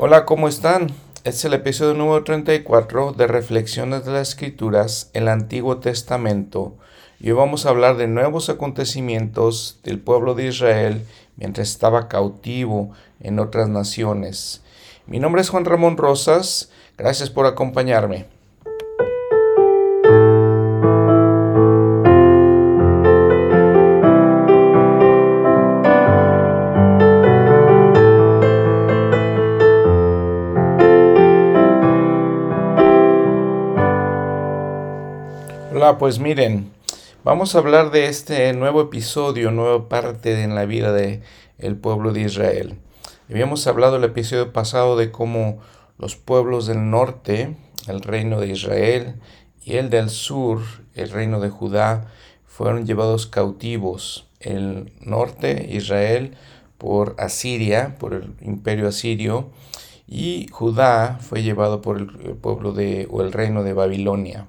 Hola, ¿cómo están? Este es el episodio número 34 de Reflexiones de las Escrituras, el Antiguo Testamento. Y hoy vamos a hablar de nuevos acontecimientos del pueblo de Israel mientras estaba cautivo en otras naciones. Mi nombre es Juan Ramón Rosas, gracias por acompañarme. Pues miren, vamos a hablar de este nuevo episodio, nueva parte en la vida del el pueblo de Israel. Habíamos hablado el episodio pasado de cómo los pueblos del norte, el reino de Israel, y el del sur, el reino de Judá, fueron llevados cautivos. El norte, Israel, por Asiria, por el imperio asirio, y Judá fue llevado por el pueblo de, o el reino de Babilonia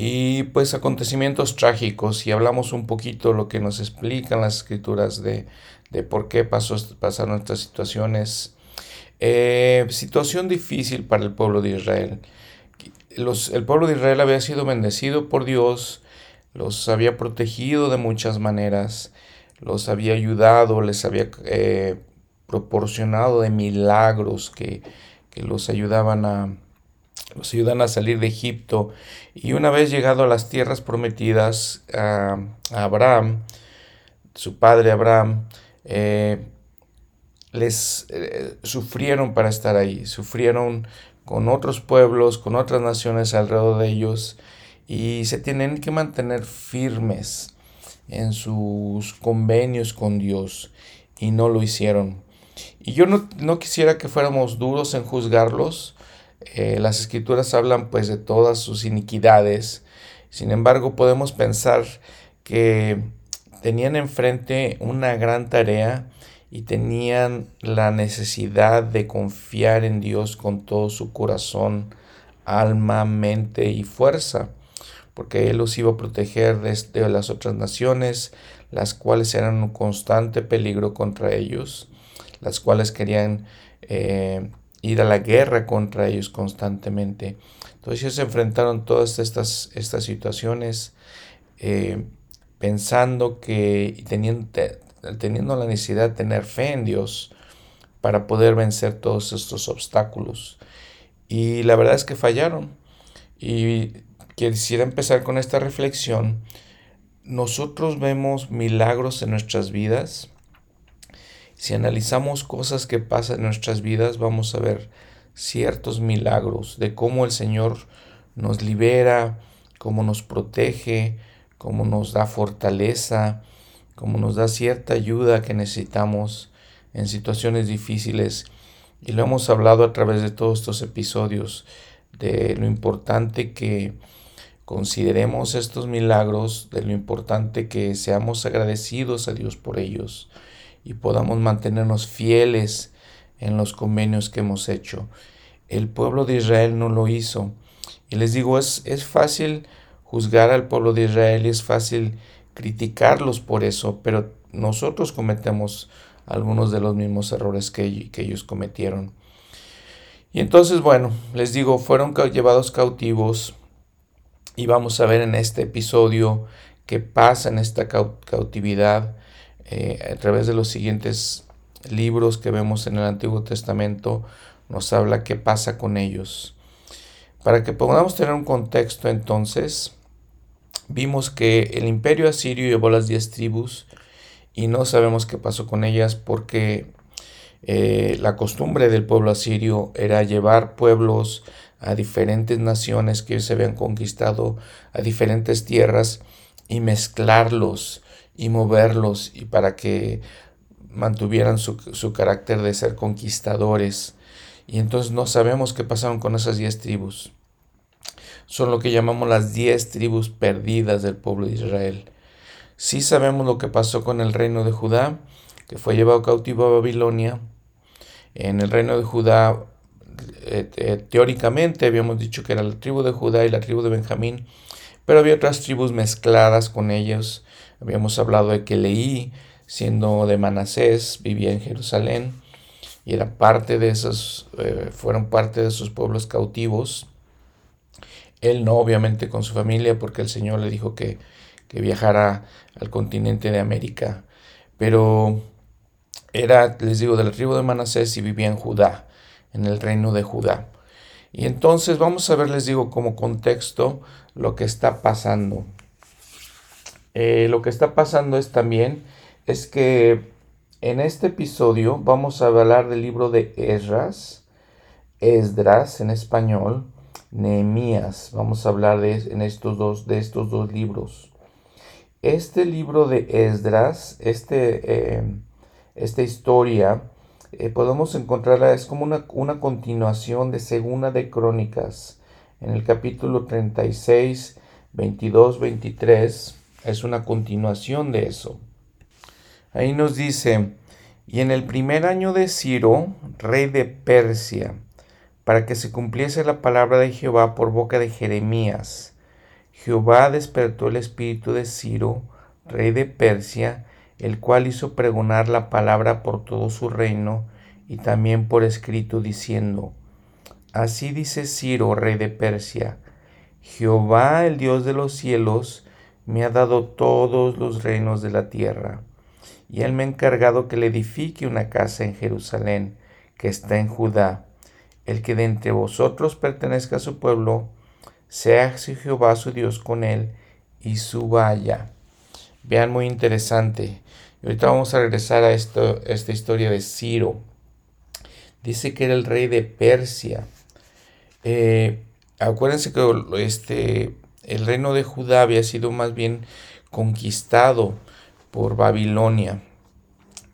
y pues acontecimientos trágicos y hablamos un poquito lo que nos explican las escrituras de, por qué pasó, pasaron estas situaciones. Eh, situación difícil para el pueblo de Israel. Los, el pueblo de Israel había sido bendecido por Dios, los había protegido de muchas maneras, los había ayudado, les había eh, proporcionado de milagros que, que los ayudaban a, los ayudan a salir de Egipto. Y una vez llegado a las tierras prometidas a, Abraham, su padre Abraham, eh, les eh, sufrieron para estar ahí, sufrieron con otros pueblos, con otras naciones alrededor de ellos. Y se tienen que mantener firmes en sus convenios con Dios. Y no lo hicieron. Y yo no, no quisiera que fuéramos duros en juzgarlos, eh, las escrituras hablan pues de todas sus iniquidades. Sin embargo, podemos pensar que tenían enfrente una gran tarea y tenían la necesidad de confiar en Dios con todo su corazón, alma, mente y fuerza, porque Él los iba a proteger de, las otras naciones, las cuales eran un constante peligro contra ellos, las cuales querían eh, ir a la guerra contra ellos constantemente. Entonces ellos se enfrentaron todas estas, estas situaciones eh, pensando que teniendo, teniendo la necesidad de tener fe en Dios para poder vencer todos estos obstáculos. Y la verdad es que fallaron. Y quisiera empezar con esta reflexión. Nosotros vemos milagros en nuestras vidas si analizamos cosas que pasan en nuestras vidas, vamos a ver ciertos milagros de cómo el Señor nos libera, cómo nos protege, cómo nos da fortaleza, cómo nos da cierta ayuda que necesitamos en situaciones difíciles. Y lo hemos hablado a través de todos estos episodios de lo importante que consideremos estos milagros, de lo importante que seamos agradecidos a Dios por ellos y podamos mantenernos fieles en los convenios que hemos hecho. El pueblo de Israel no lo hizo. Y les digo, es, es fácil juzgar al pueblo de Israel y es fácil criticarlos por eso, pero nosotros cometemos algunos de los mismos errores que, que ellos cometieron. Y entonces, bueno, les digo, fueron llevados cautivos y vamos a ver en este episodio qué pasa en esta cautividad eh, a través de los siguientes libros que vemos en el Antiguo Testamento, nos habla qué pasa con ellos. Para que podamos tener un contexto entonces, vimos que el imperio asirio llevó las diez tribus y no sabemos qué pasó con ellas porque eh, la costumbre del pueblo asirio era llevar pueblos a diferentes naciones que se habían conquistado, a diferentes tierras y mezclarlos y moverlos y para que mantuvieran su, carácter de ser conquistadores. Y entonces no sabemos qué pasaron con esas diez tribus. Son lo que llamamos las diez tribus perdidas del pueblo de Israel. Sí sabemos lo que pasó con el reino de Judá, que fue llevado cautivo a Babilonia. En el reino de Judá, eh, eh, teóricamente habíamos dicho que era la tribu de Judá y la tribu de Benjamín, pero había otras tribus mezcladas con ellos Habíamos hablado de que Leí, siendo de Manasés, vivía en Jerusalén. y era parte de esos, eh, fueron parte de esos pueblos cautivos. Él no, obviamente, con su familia, porque el Señor le dijo que, que viajara al continente de América. Pero era, les digo, del tribu de Manasés y vivía en Judá, en el reino de Judá. Y entonces vamos a ver, les digo, como contexto lo que está pasando. Eh, lo que está pasando es también, es que en este episodio vamos a hablar del libro de Esdras, Esdras en español, Nehemías. Vamos a hablar de, en estos dos, de estos dos libros. Este libro de Esdras, este, eh, esta historia, eh, podemos encontrarla, es como una, una, continuación de Segunda de Crónicas. En el capítulo 36, 22, 23, es una continuación de eso. Ahí nos dice, y en el primer año de Ciro, rey de Persia, para que se cumpliese la palabra de Jehová por boca de Jeremías, Jehová despertó el espíritu de Ciro, rey de Persia, el cual hizo pregonar la palabra por todo su reino y también por escrito diciendo, Así dice Ciro, rey de Persia, Jehová, el Dios de los cielos, me ha dado todos los reinos de la tierra, y él me ha encargado que le edifique una casa en Jerusalén, que está en Judá. El que de entre vosotros pertenezca a su pueblo, sea Jehová su Dios con él, y suba allá. Vean, muy interesante. Y ahorita vamos a regresar a esto, esta historia de Ciro. Dice que era el rey de Persia. Eh, acuérdense que este, el reino de Judá había sido más bien conquistado por Babilonia.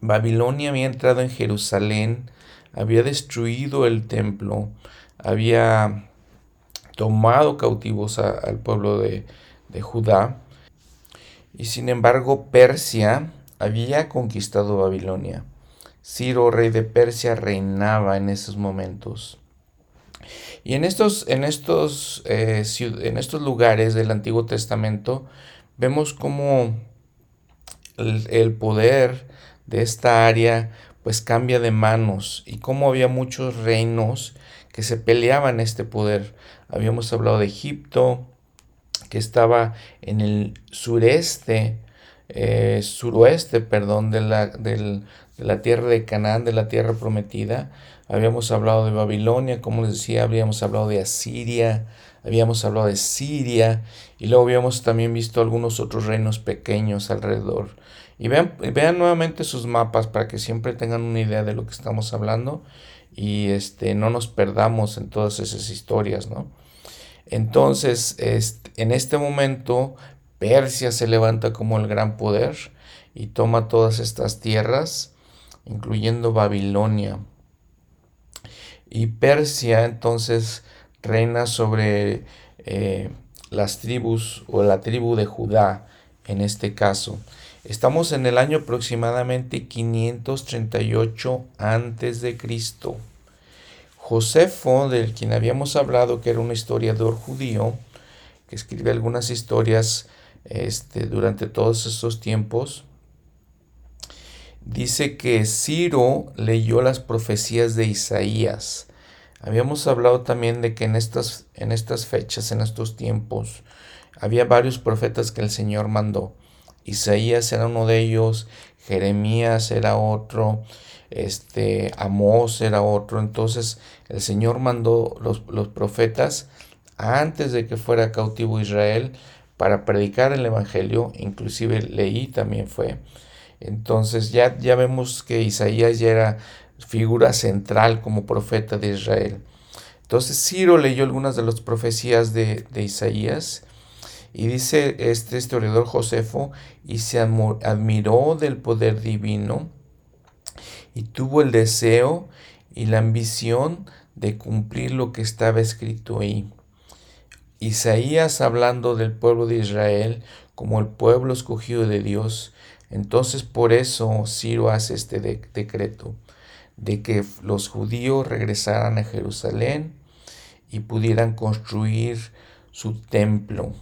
Babilonia había entrado en Jerusalén, había destruido el templo, había tomado cautivos al pueblo de, de Judá. Y sin embargo Persia había conquistado Babilonia. Ciro, rey de Persia, reinaba en esos momentos. Y en estos, en estos, eh, en estos lugares del Antiguo Testamento vemos cómo el, poder de esta área pues cambia de manos y cómo había muchos reinos que se peleaban este poder. Habíamos hablado de Egipto, que estaba en el sureste eh, suroeste, perdón, de la, de la tierra de Canaán, de la tierra prometida. Habíamos hablado de Babilonia, como les decía, habíamos hablado de Asiria, habíamos hablado de Siria y luego habíamos también visto algunos otros reinos pequeños alrededor. Y vean, vean nuevamente sus mapas para que siempre tengan una idea de lo que estamos hablando y este, no nos perdamos en todas esas historias, ¿no? Entonces, este, en este momento Persia se levanta como el gran poder y toma todas estas tierras, incluyendo Babilonia. Y Persia entonces reina sobre eh, las tribus o la tribu de Judá en este caso. Estamos en el año aproximadamente 538 antes de Cristo. Josefo, del quien habíamos hablado que era un historiador judío, que escribe algunas historias este, durante todos estos tiempos. Dice que Ciro leyó las profecías de Isaías. Habíamos hablado también de que en estas, en estas fechas, en estos tiempos, había varios profetas que el Señor mandó. Isaías era uno de ellos, Jeremías era otro, este, Amós era otro. Entonces el Señor mandó los, los profetas antes de que fuera cautivo Israel para predicar el Evangelio, inclusive leí también fue. Entonces ya, ya vemos que Isaías ya era figura central como profeta de Israel. Entonces Ciro leyó algunas de las profecías de, Isaías y dice este historiador Josefo, y se admiró del poder divino y tuvo el deseo y la ambición de cumplir lo que estaba escrito ahí. Isaías hablando del pueblo de Israel como el pueblo escogido de Dios. Entonces por eso Ciro hace este decreto de que los judíos regresaran a Jerusalén y pudieran construir su templo.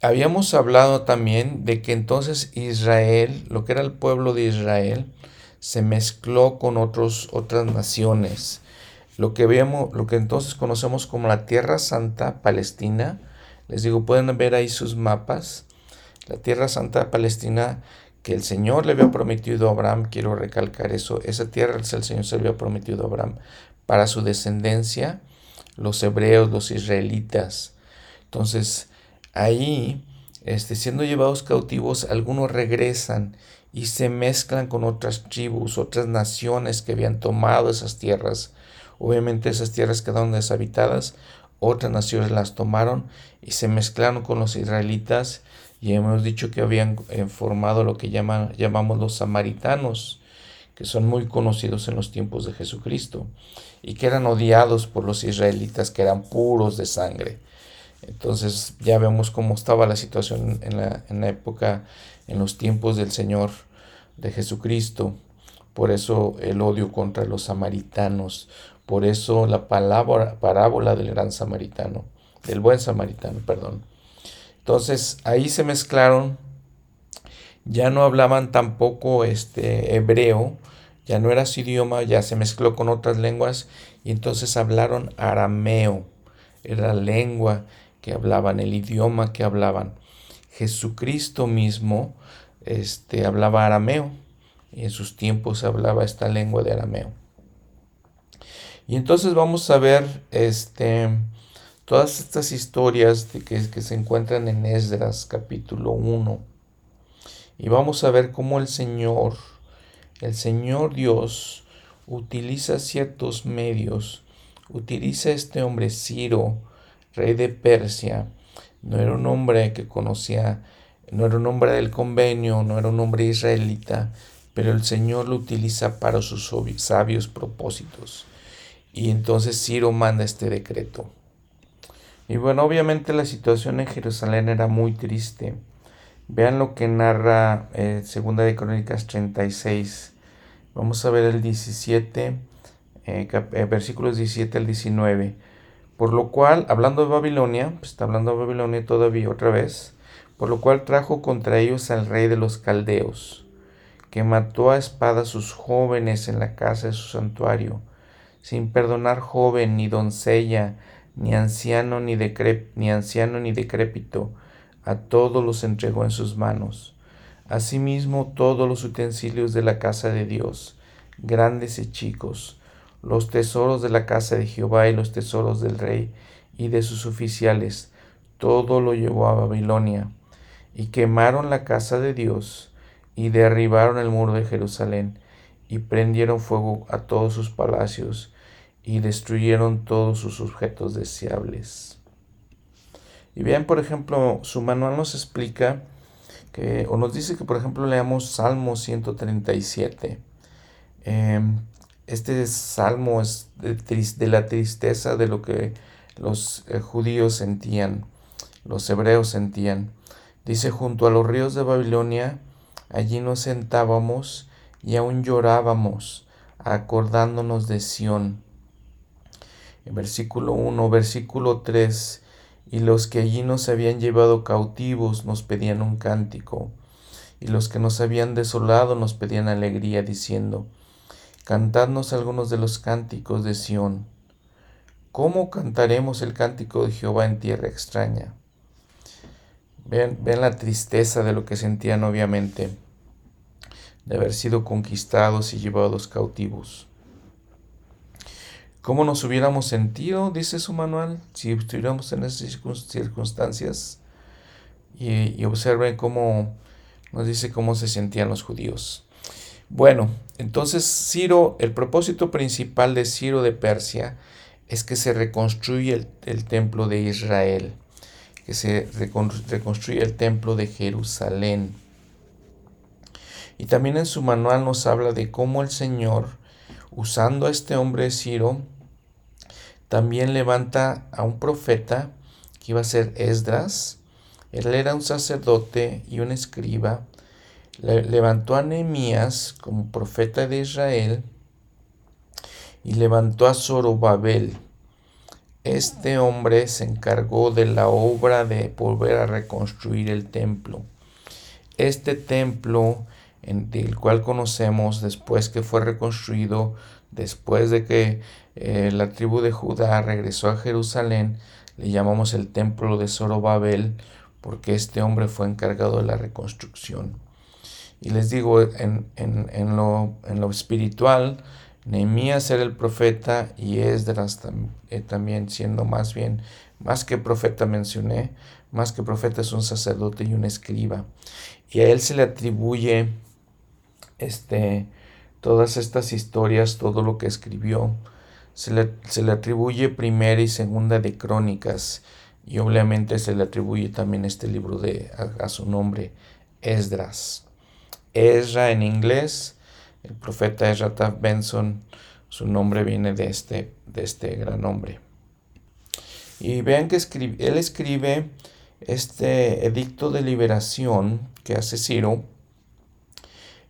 Habíamos hablado también de que entonces Israel, lo que era el pueblo de Israel, se mezcló con otros, otras naciones. Lo que, vemos, lo que entonces conocemos como la Tierra Santa Palestina, les digo, pueden ver ahí sus mapas. La Tierra Santa Palestina que el Señor le había prometido a Abraham, quiero recalcar eso, esa tierra el Señor se había prometido a Abraham para su descendencia, los hebreos, los israelitas. Entonces, ahí, este, siendo llevados cautivos, algunos regresan y se mezclan con otras tribus, otras naciones que habían tomado esas tierras. Obviamente esas tierras quedaron deshabitadas, otras naciones las tomaron y se mezclaron con los israelitas y hemos dicho que habían eh, formado lo que llaman, llamamos los samaritanos, que son muy conocidos en los tiempos de Jesucristo y que eran odiados por los israelitas, que eran puros de sangre. Entonces ya vemos cómo estaba la situación en la, en la época, en los tiempos del Señor de Jesucristo. Por eso el odio contra los samaritanos. Por eso la palabra, parábola del gran samaritano, del buen samaritano, perdón. Entonces ahí se mezclaron, ya no hablaban tampoco este hebreo, ya no era su idioma, ya se mezcló con otras lenguas y entonces hablaron arameo, era la lengua que hablaban, el idioma que hablaban. Jesucristo mismo este, hablaba arameo y en sus tiempos hablaba esta lengua de arameo. Y entonces vamos a ver este, Todas estas historias de que, que se encuentran en Esdras capítulo 1. Y vamos a ver cómo el Señor, el Señor Dios, utiliza ciertos medios. Utiliza este hombre Ciro, rey de Persia. No era un hombre que conocía, no era un hombre del convenio, no era un hombre israelita, pero el Señor lo utiliza para sus sabios propósitos. Y entonces Ciro manda este decreto. Y bueno, obviamente la situación en Jerusalén era muy triste. Vean lo que narra eh, Segunda de Crónicas 36. Vamos a ver el 17, eh, eh, versículos 17 al 19. Por lo cual, hablando de Babilonia, pues está hablando de Babilonia todavía otra vez, por lo cual trajo contra ellos al rey de los caldeos, que mató a espada a sus jóvenes en la casa de su santuario, sin perdonar joven ni doncella, ni anciano ni, ni anciano ni decrépito, a todos los entregó en sus manos. Asimismo todos los utensilios de la casa de Dios, grandes y chicos, los tesoros de la casa de Jehová y los tesoros del rey y de sus oficiales, todo lo llevó a Babilonia, y quemaron la casa de Dios, y derribaron el muro de Jerusalén, y prendieron fuego a todos sus palacios, y destruyeron todos sus objetos deseables. Y bien, por ejemplo, su manual nos explica que, o nos dice que, por ejemplo, leamos Salmo 137. Em, este salmo es de, la tristeza de lo que los eh, judíos sentían, los hebreos sentían. Dice, junto a los ríos de Babilonia, allí nos sentábamos y aún llorábamos, acordándonos de Sión versículo 1, versículo 3, y los que allí nos habían llevado cautivos nos pedían un cántico, y los que nos habían desolado nos pedían alegría, diciendo, Cantadnos algunos de los cánticos de Sión. ¿Cómo cantaremos el cántico de Jehová en tierra extraña? Ven, ven la tristeza de lo que sentían obviamente, de haber sido conquistados y llevados cautivos. ¿Cómo nos hubiéramos sentido, dice su manual, si estuviéramos en esas circunstancias? Y, observen cómo nos dice cómo se sentían los judíos. Bueno, entonces Ciro, el propósito principal de Ciro de Persia es que se reconstruye el, el templo de Israel, que se reconstruye el templo de Jerusalén. Y también en su manual nos habla de cómo el Señor, usando a este hombre Ciro, también levanta a un profeta que iba a ser Esdras. Él era un sacerdote y un escriba. levantó a Nehemías como profeta de Israel y levantó a Zorobabel. Este hombre se encargó de la obra de volver a reconstruir el templo. Este templo del cual conocemos después que fue reconstruido, después de que eh, la tribu de Judá regresó a Jerusalén, le llamamos el templo de Zorobabel, porque este hombre fue encargado de la reconstrucción. Y les digo, en, en, lo, en lo, espiritual, Nehemías era el profeta y Esdras eh, también siendo más bien, más que profeta mencioné, más que profeta es un sacerdote y un escriba. Y a él se le atribuye este, todas estas historias, todo lo que escribió, se le, se le atribuye primera y segunda de crónicas y obviamente se le atribuye también este libro de, a, su nombre, Esdras. Ezra en inglés, el profeta Ezra Taft Benson, su nombre viene de este, de este gran hombre. Y vean que él escribe este edicto de liberación que hace Ciro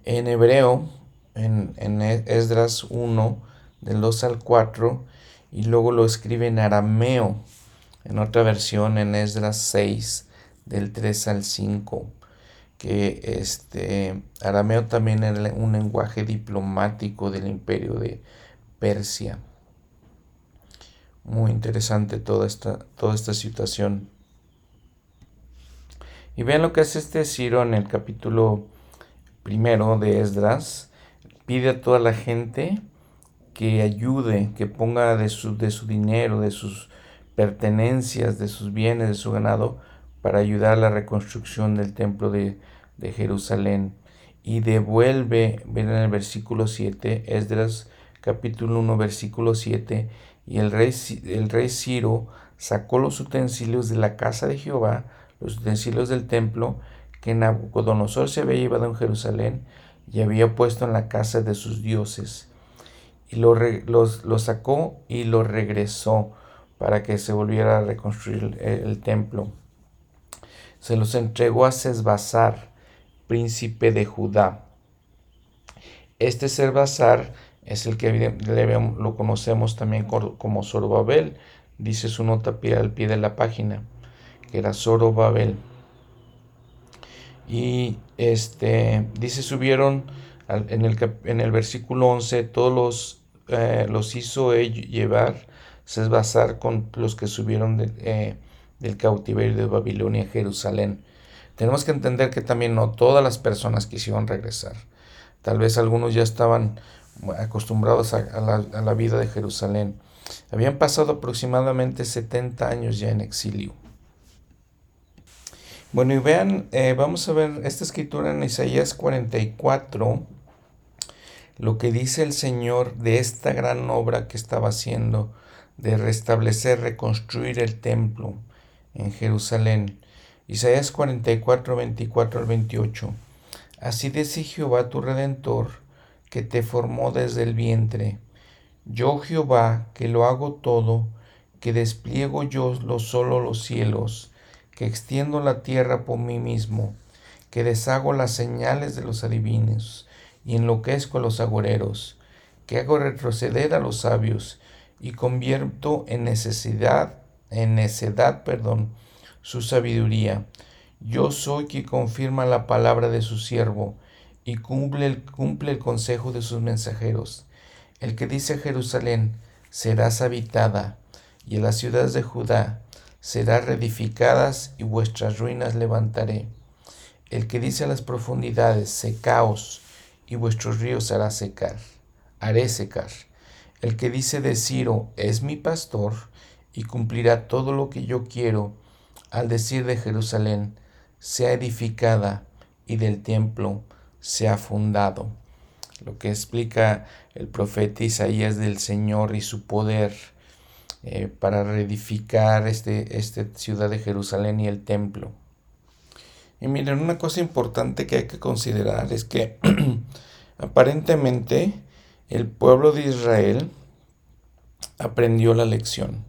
en hebreo, en, en Esdras 1, del 2 al 4, y luego lo escribe en arameo, en otra versión en Esdras 6, del 3 al 5, que este arameo también era un lenguaje diplomático del imperio de Persia. Muy interesante toda esta, toda esta situación. Y vean lo que hace este Ciro en el capítulo primero de Esdras, pide a toda la gente que ayude, que ponga de su, de su dinero, de sus pertenencias, de sus bienes, de su ganado, para ayudar a la reconstrucción del templo de, de Jerusalén. Y devuelve, ven en el versículo 7, Esdras capítulo 1, versículo 7, y el rey, el rey Ciro sacó los utensilios de la casa de Jehová, los utensilios del templo, que Nabucodonosor se había llevado en Jerusalén y había puesto en la casa de sus dioses. Y lo, sacó y lo regresó para que se volviera a reconstruir el, templo. Se los entregó a Sesbazar, príncipe de Judá. Este Sesbazar es el que lo conocemos también como Zorobabel, dice su nota al pie de la página, que era Zorobabel. Y este, dice, subieron en el, en el versículo 11, todos los, eh, los hizo llevar, basar con los que subieron eh, del cautiverio de Babilonia a Jerusalén. Tenemos que entender que también no todas las personas quisieron regresar. Tal vez algunos ya estaban acostumbrados a, la, a la vida de Jerusalén. Habían pasado aproximadamente 70 años ya en exilio. Bueno, y vean, eh, vamos a ver esta escritura en Isaías 44, lo que dice el Señor de esta gran obra que estaba haciendo, de restablecer, reconstruir el templo en Jerusalén. Isaías 44, 24 al 28. Así dice Jehová tu Redentor, que te formó desde el vientre. Yo Jehová, que lo hago todo, que despliego yo lo solo los cielos, que extiendo la tierra por mí mismo, que deshago las señales de los adivinos y enloquezco a los agoreros, que hago retroceder a los sabios y convierto en necesidad, en necedad, perdón, su sabiduría. Yo soy quien confirma la palabra de su siervo y cumple el, cumple el consejo de sus mensajeros. El que dice a Jerusalén, serás habitada, y en las ciudades de Judá, serán reedificadas y vuestras ruinas levantaré. El que dice a las profundidades, secaos, y vuestros ríos hará secar, haré secar. El que dice de Ciro, es mi pastor, y cumplirá todo lo que yo quiero, al decir de Jerusalén, sea edificada, y del templo sea fundado. Lo que explica el profeta Isaías del Señor y su poder eh, para reedificar este, esta ciudad de Jerusalén y el templo. Y miren, una cosa importante que hay que considerar es que aparentemente el pueblo de Israel aprendió la lección.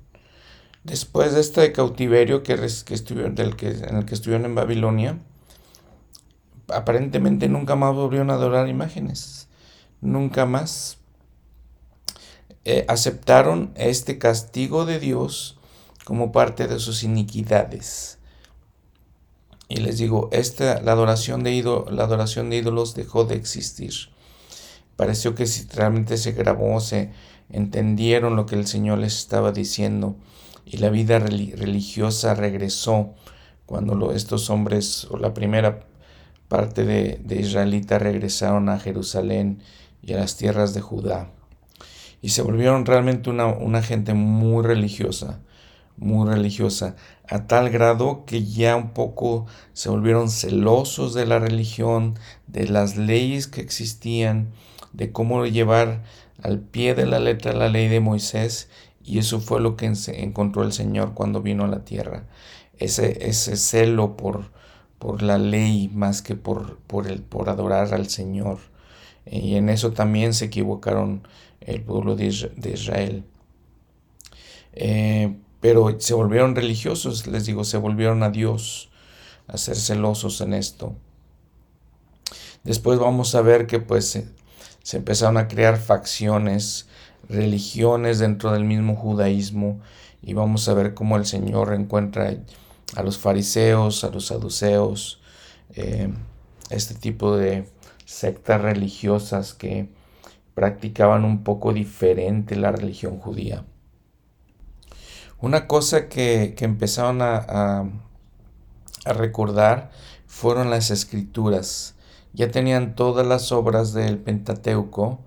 Después de este cautiverio que, que estuvieron, del que, en el que estuvieron en Babilonia, aparentemente nunca más volvieron a adorar imágenes. Nunca más eh, aceptaron este castigo de Dios como parte de sus iniquidades. Y les digo, esta, la, adoración de la adoración de ídolos dejó de existir. Pareció que si realmente se grabó, se entendieron lo que el Señor les estaba diciendo y la vida religiosa regresó cuando estos hombres o la primera parte de, de israelitas regresaron a Jerusalén y a las tierras de Judá. Y se volvieron realmente una, una gente muy religiosa, muy religiosa, a tal grado que ya un poco se volvieron celosos de la religión, de las leyes que existían, de cómo llevar al pie de la letra la ley de Moisés, y eso fue lo que encontró el Señor cuando vino a la tierra. Ese, ese celo por, por la ley más que por, por, el, por adorar al Señor. Y en eso también se equivocaron el pueblo de Israel. Eh, pero se volvieron religiosos, les digo, se volvieron a Dios, a ser celosos en esto. Después vamos a ver que pues se empezaron a crear facciones, religiones dentro del mismo judaísmo y vamos a ver cómo el Señor encuentra a los fariseos, a los saduceos, eh, este tipo de sectas religiosas que practicaban un poco diferente la religión judía. Una cosa que, empezaron a, a recordar fueron las escrituras ya tenían todas las obras del Pentateuco,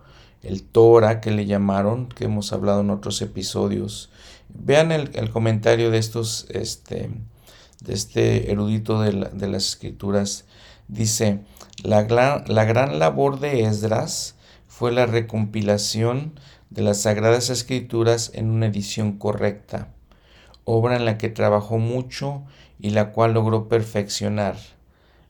el Torah que le llamaron, que hemos hablado en otros episodios. Vean el, comentario de estos, este, de este erudito de, las escrituras. Dice, la gran, la gran labor de Esdras fue la recompilación de las Sagradas Escrituras en una edición correcta, obra en la que trabajó mucho y la cual logró perfeccionar.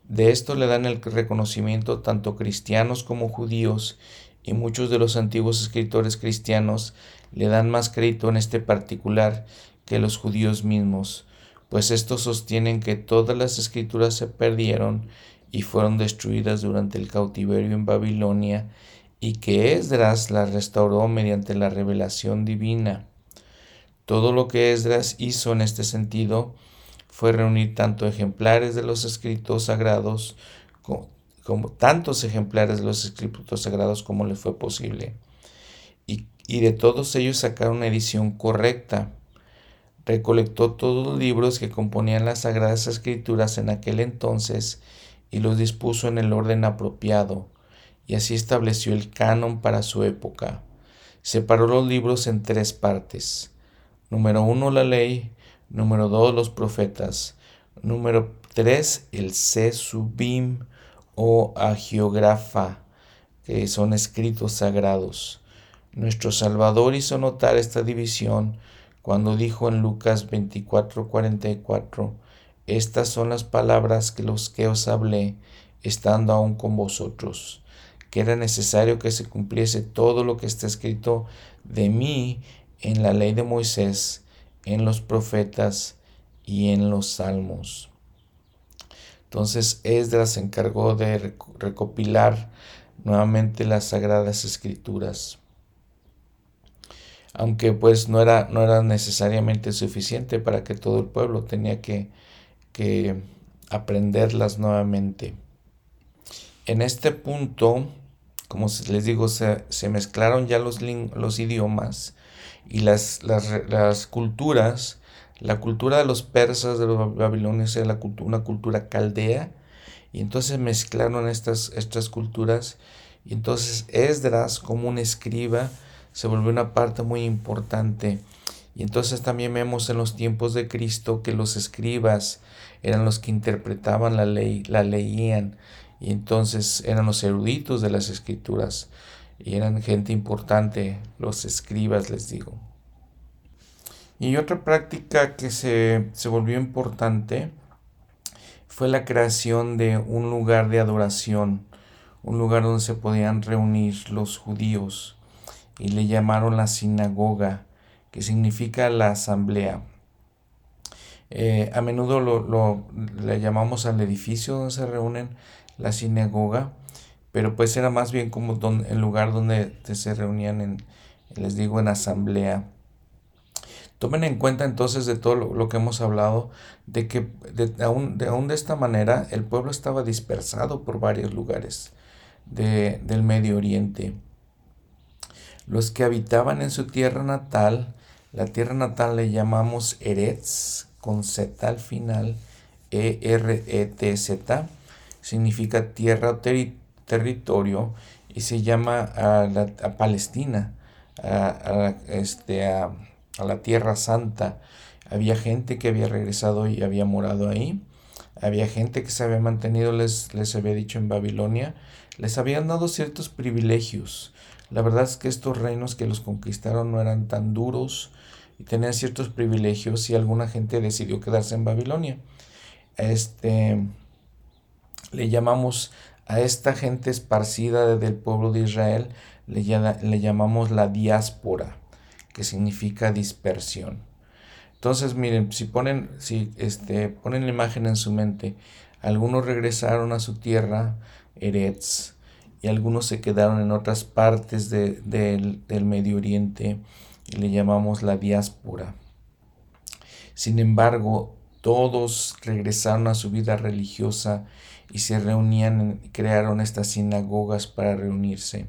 De esto le dan el reconocimiento tanto cristianos como judíos y muchos de los antiguos escritores cristianos le dan más crédito en este particular que los judíos mismos, pues estos sostienen que todas las escrituras se perdieron y fueron destruidas durante el cautiverio en Babilonia y que Esdras las restauró mediante la revelación divina. Todo lo que Esdras hizo en este sentido fue reunir tanto ejemplares de los escritos sagrados como, tantos ejemplares de los escritos sagrados como le fue posible. Y, y de todos ellos sacar una edición correcta. Recolectó todos los libros que componían las sagradas escrituras en aquel entonces y los dispuso en el orden apropiado, y así estableció el canon para su época. Separó los libros en tres partes. Número uno, la ley, Número 2, los profetas. Número 3, el Sesubim o Agiógrafa, que son escritos sagrados. Nuestro Salvador hizo notar esta división cuando dijo en Lucas 24, 44, Estas son las palabras que los que os hablé, estando aún con vosotros, que era necesario que se cumpliese todo lo que está escrito de mí en la ley de Moisés en los profetas y en los salmos. Entonces Esdras se encargó de recopilar nuevamente las sagradas escrituras. Aunque pues no era, no era necesariamente suficiente para que todo el pueblo tenía que, que aprenderlas nuevamente. En este punto, como les digo, se, se mezclaron ya los, los idiomas y las, las, culturas, la cultura de los persas, de los babilonios, era la una cultura caldea, y entonces mezclaron estas, estas culturas, y entonces Esdras, como un escriba, se volvió una parte muy importante. Y entonces también vemos en los tiempos de Cristo que los escribas eran los que interpretaban la ley, la leían, y entonces eran los eruditos de las escrituras y eran gente importante, los escribas les digo. Y otra práctica que se, se volvió importante fue la creación de un lugar de adoración, un lugar donde se podían reunir los judíos y le llamaron la sinagoga, que significa la asamblea. Eh, a menudo lo, lo, le llamamos al edificio donde se reúnen la sinagoga pero pues era más bien como el lugar donde se reunían en, les digo, en asamblea. Tomen en cuenta entonces de todo lo, que hemos hablado, de que aún, de, de esta manera el pueblo estaba dispersado por varios lugares del Medio Oriente. Los que habitaban en su tierra natal, la tierra natal le llamamos Eretz, con Z al final, E-R-E-T-Z, significa tierra o territorio, y se llama a, la, Palestina, a, este, a, la Tierra Santa. Había gente que había regresado y había morado ahí. Había gente que se había mantenido, les, les había dicho en Babilonia, les habían dado ciertos privilegios. La verdad es que estos reinos que los conquistaron no eran tan duros y tenían ciertos privilegios y alguna gente decidió quedarse en Babilonia. Este, le llamamos a esta gente esparcida del pueblo de Israel, le, llamamos la diáspora, que significa dispersión. Entonces, miren, si ponen, si este, ponen la imagen en su mente, algunos regresaron a su tierra, Eretz, y algunos se quedaron en otras partes del Medio Oriente, y le llamamos la diáspora. Sin embargo, todos regresaron a su vida religiosa y se reunían crearon estas sinagogas para reunirse.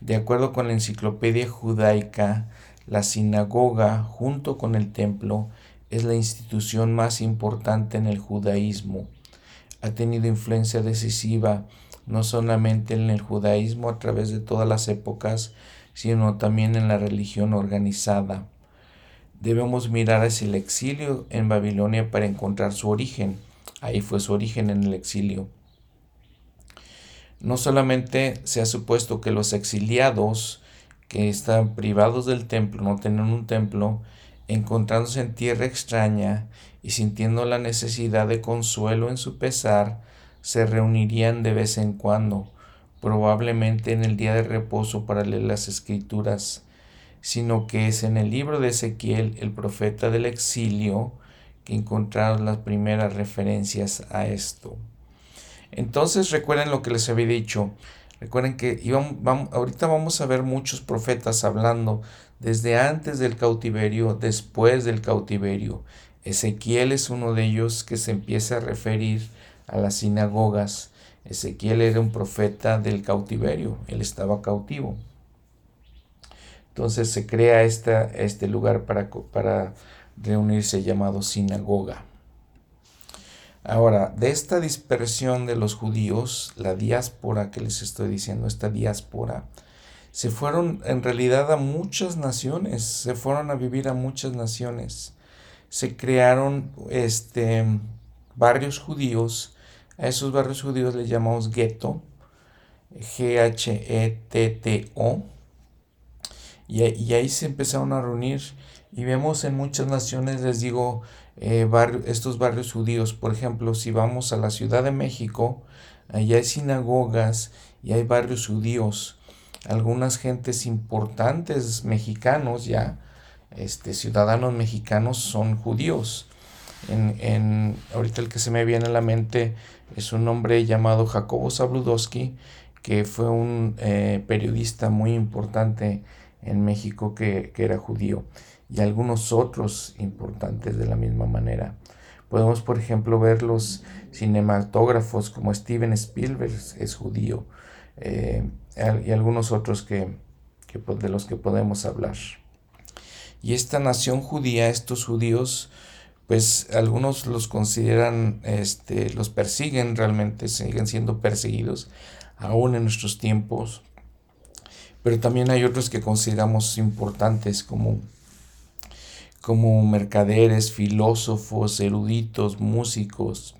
De acuerdo con la enciclopedia judaica, la sinagoga, junto con el templo, es la institución más importante en el judaísmo. Ha tenido influencia decisiva no solamente en el judaísmo a través de todas las épocas, sino también en la religión organizada. Debemos mirar hacia el exilio en Babilonia para encontrar su origen. Ahí fue su origen en el exilio. No solamente se ha supuesto que los exiliados que están privados del templo, no tenían un templo, encontrándose en tierra extraña y sintiendo la necesidad de consuelo en su pesar, se reunirían de vez en cuando, probablemente en el día de reposo para leer las escrituras, sino que es en el libro de Ezequiel, el profeta del exilio, que encontraron las primeras referencias a esto. Entonces recuerden lo que les había dicho. Recuerden que ahorita vamos a ver muchos profetas hablando desde antes del cautiverio, después del cautiverio. Ezequiel es uno de ellos que se empieza a referir a las sinagogas. Ezequiel era un profeta del cautiverio, él estaba cautivo. Entonces se crea este lugar para reunirse llamado sinagoga. Ahora, de esta dispersión de los judíos, la diáspora que les estoy diciendo, esta diáspora, se fueron en realidad a muchas naciones, se fueron a vivir a muchas naciones. Se crearon este, barrios judíos, a esos barrios judíos les llamamos gueto, G-H-E-T-T-O, y ahí se empezaron a reunir y vemos en muchas naciones, les digo, eh, estos barrios judíos. Por ejemplo, si vamos a la Ciudad de México, allá hay sinagogas y hay barrios judíos. Algunas gentes importantes mexicanos ya, este, ciudadanos mexicanos son judíos. En, en, ahorita el que se me viene a la mente es un hombre llamado Jacobo Zabludowski, que fue un eh, periodista muy importante en México que, que era judío y algunos otros importantes de la misma manera. Podemos, por ejemplo, ver los cinematógrafos como Steven Spielberg, es judío, eh, y algunos otros que, de los que podemos hablar. Y esta nación judía, estos judíos, pues algunos los consideran, este, los persiguen realmente, siguen siendo perseguidos aún en nuestros tiempos, pero también hay otros que consideramos importantes como como mercaderes, filósofos, eruditos, músicos.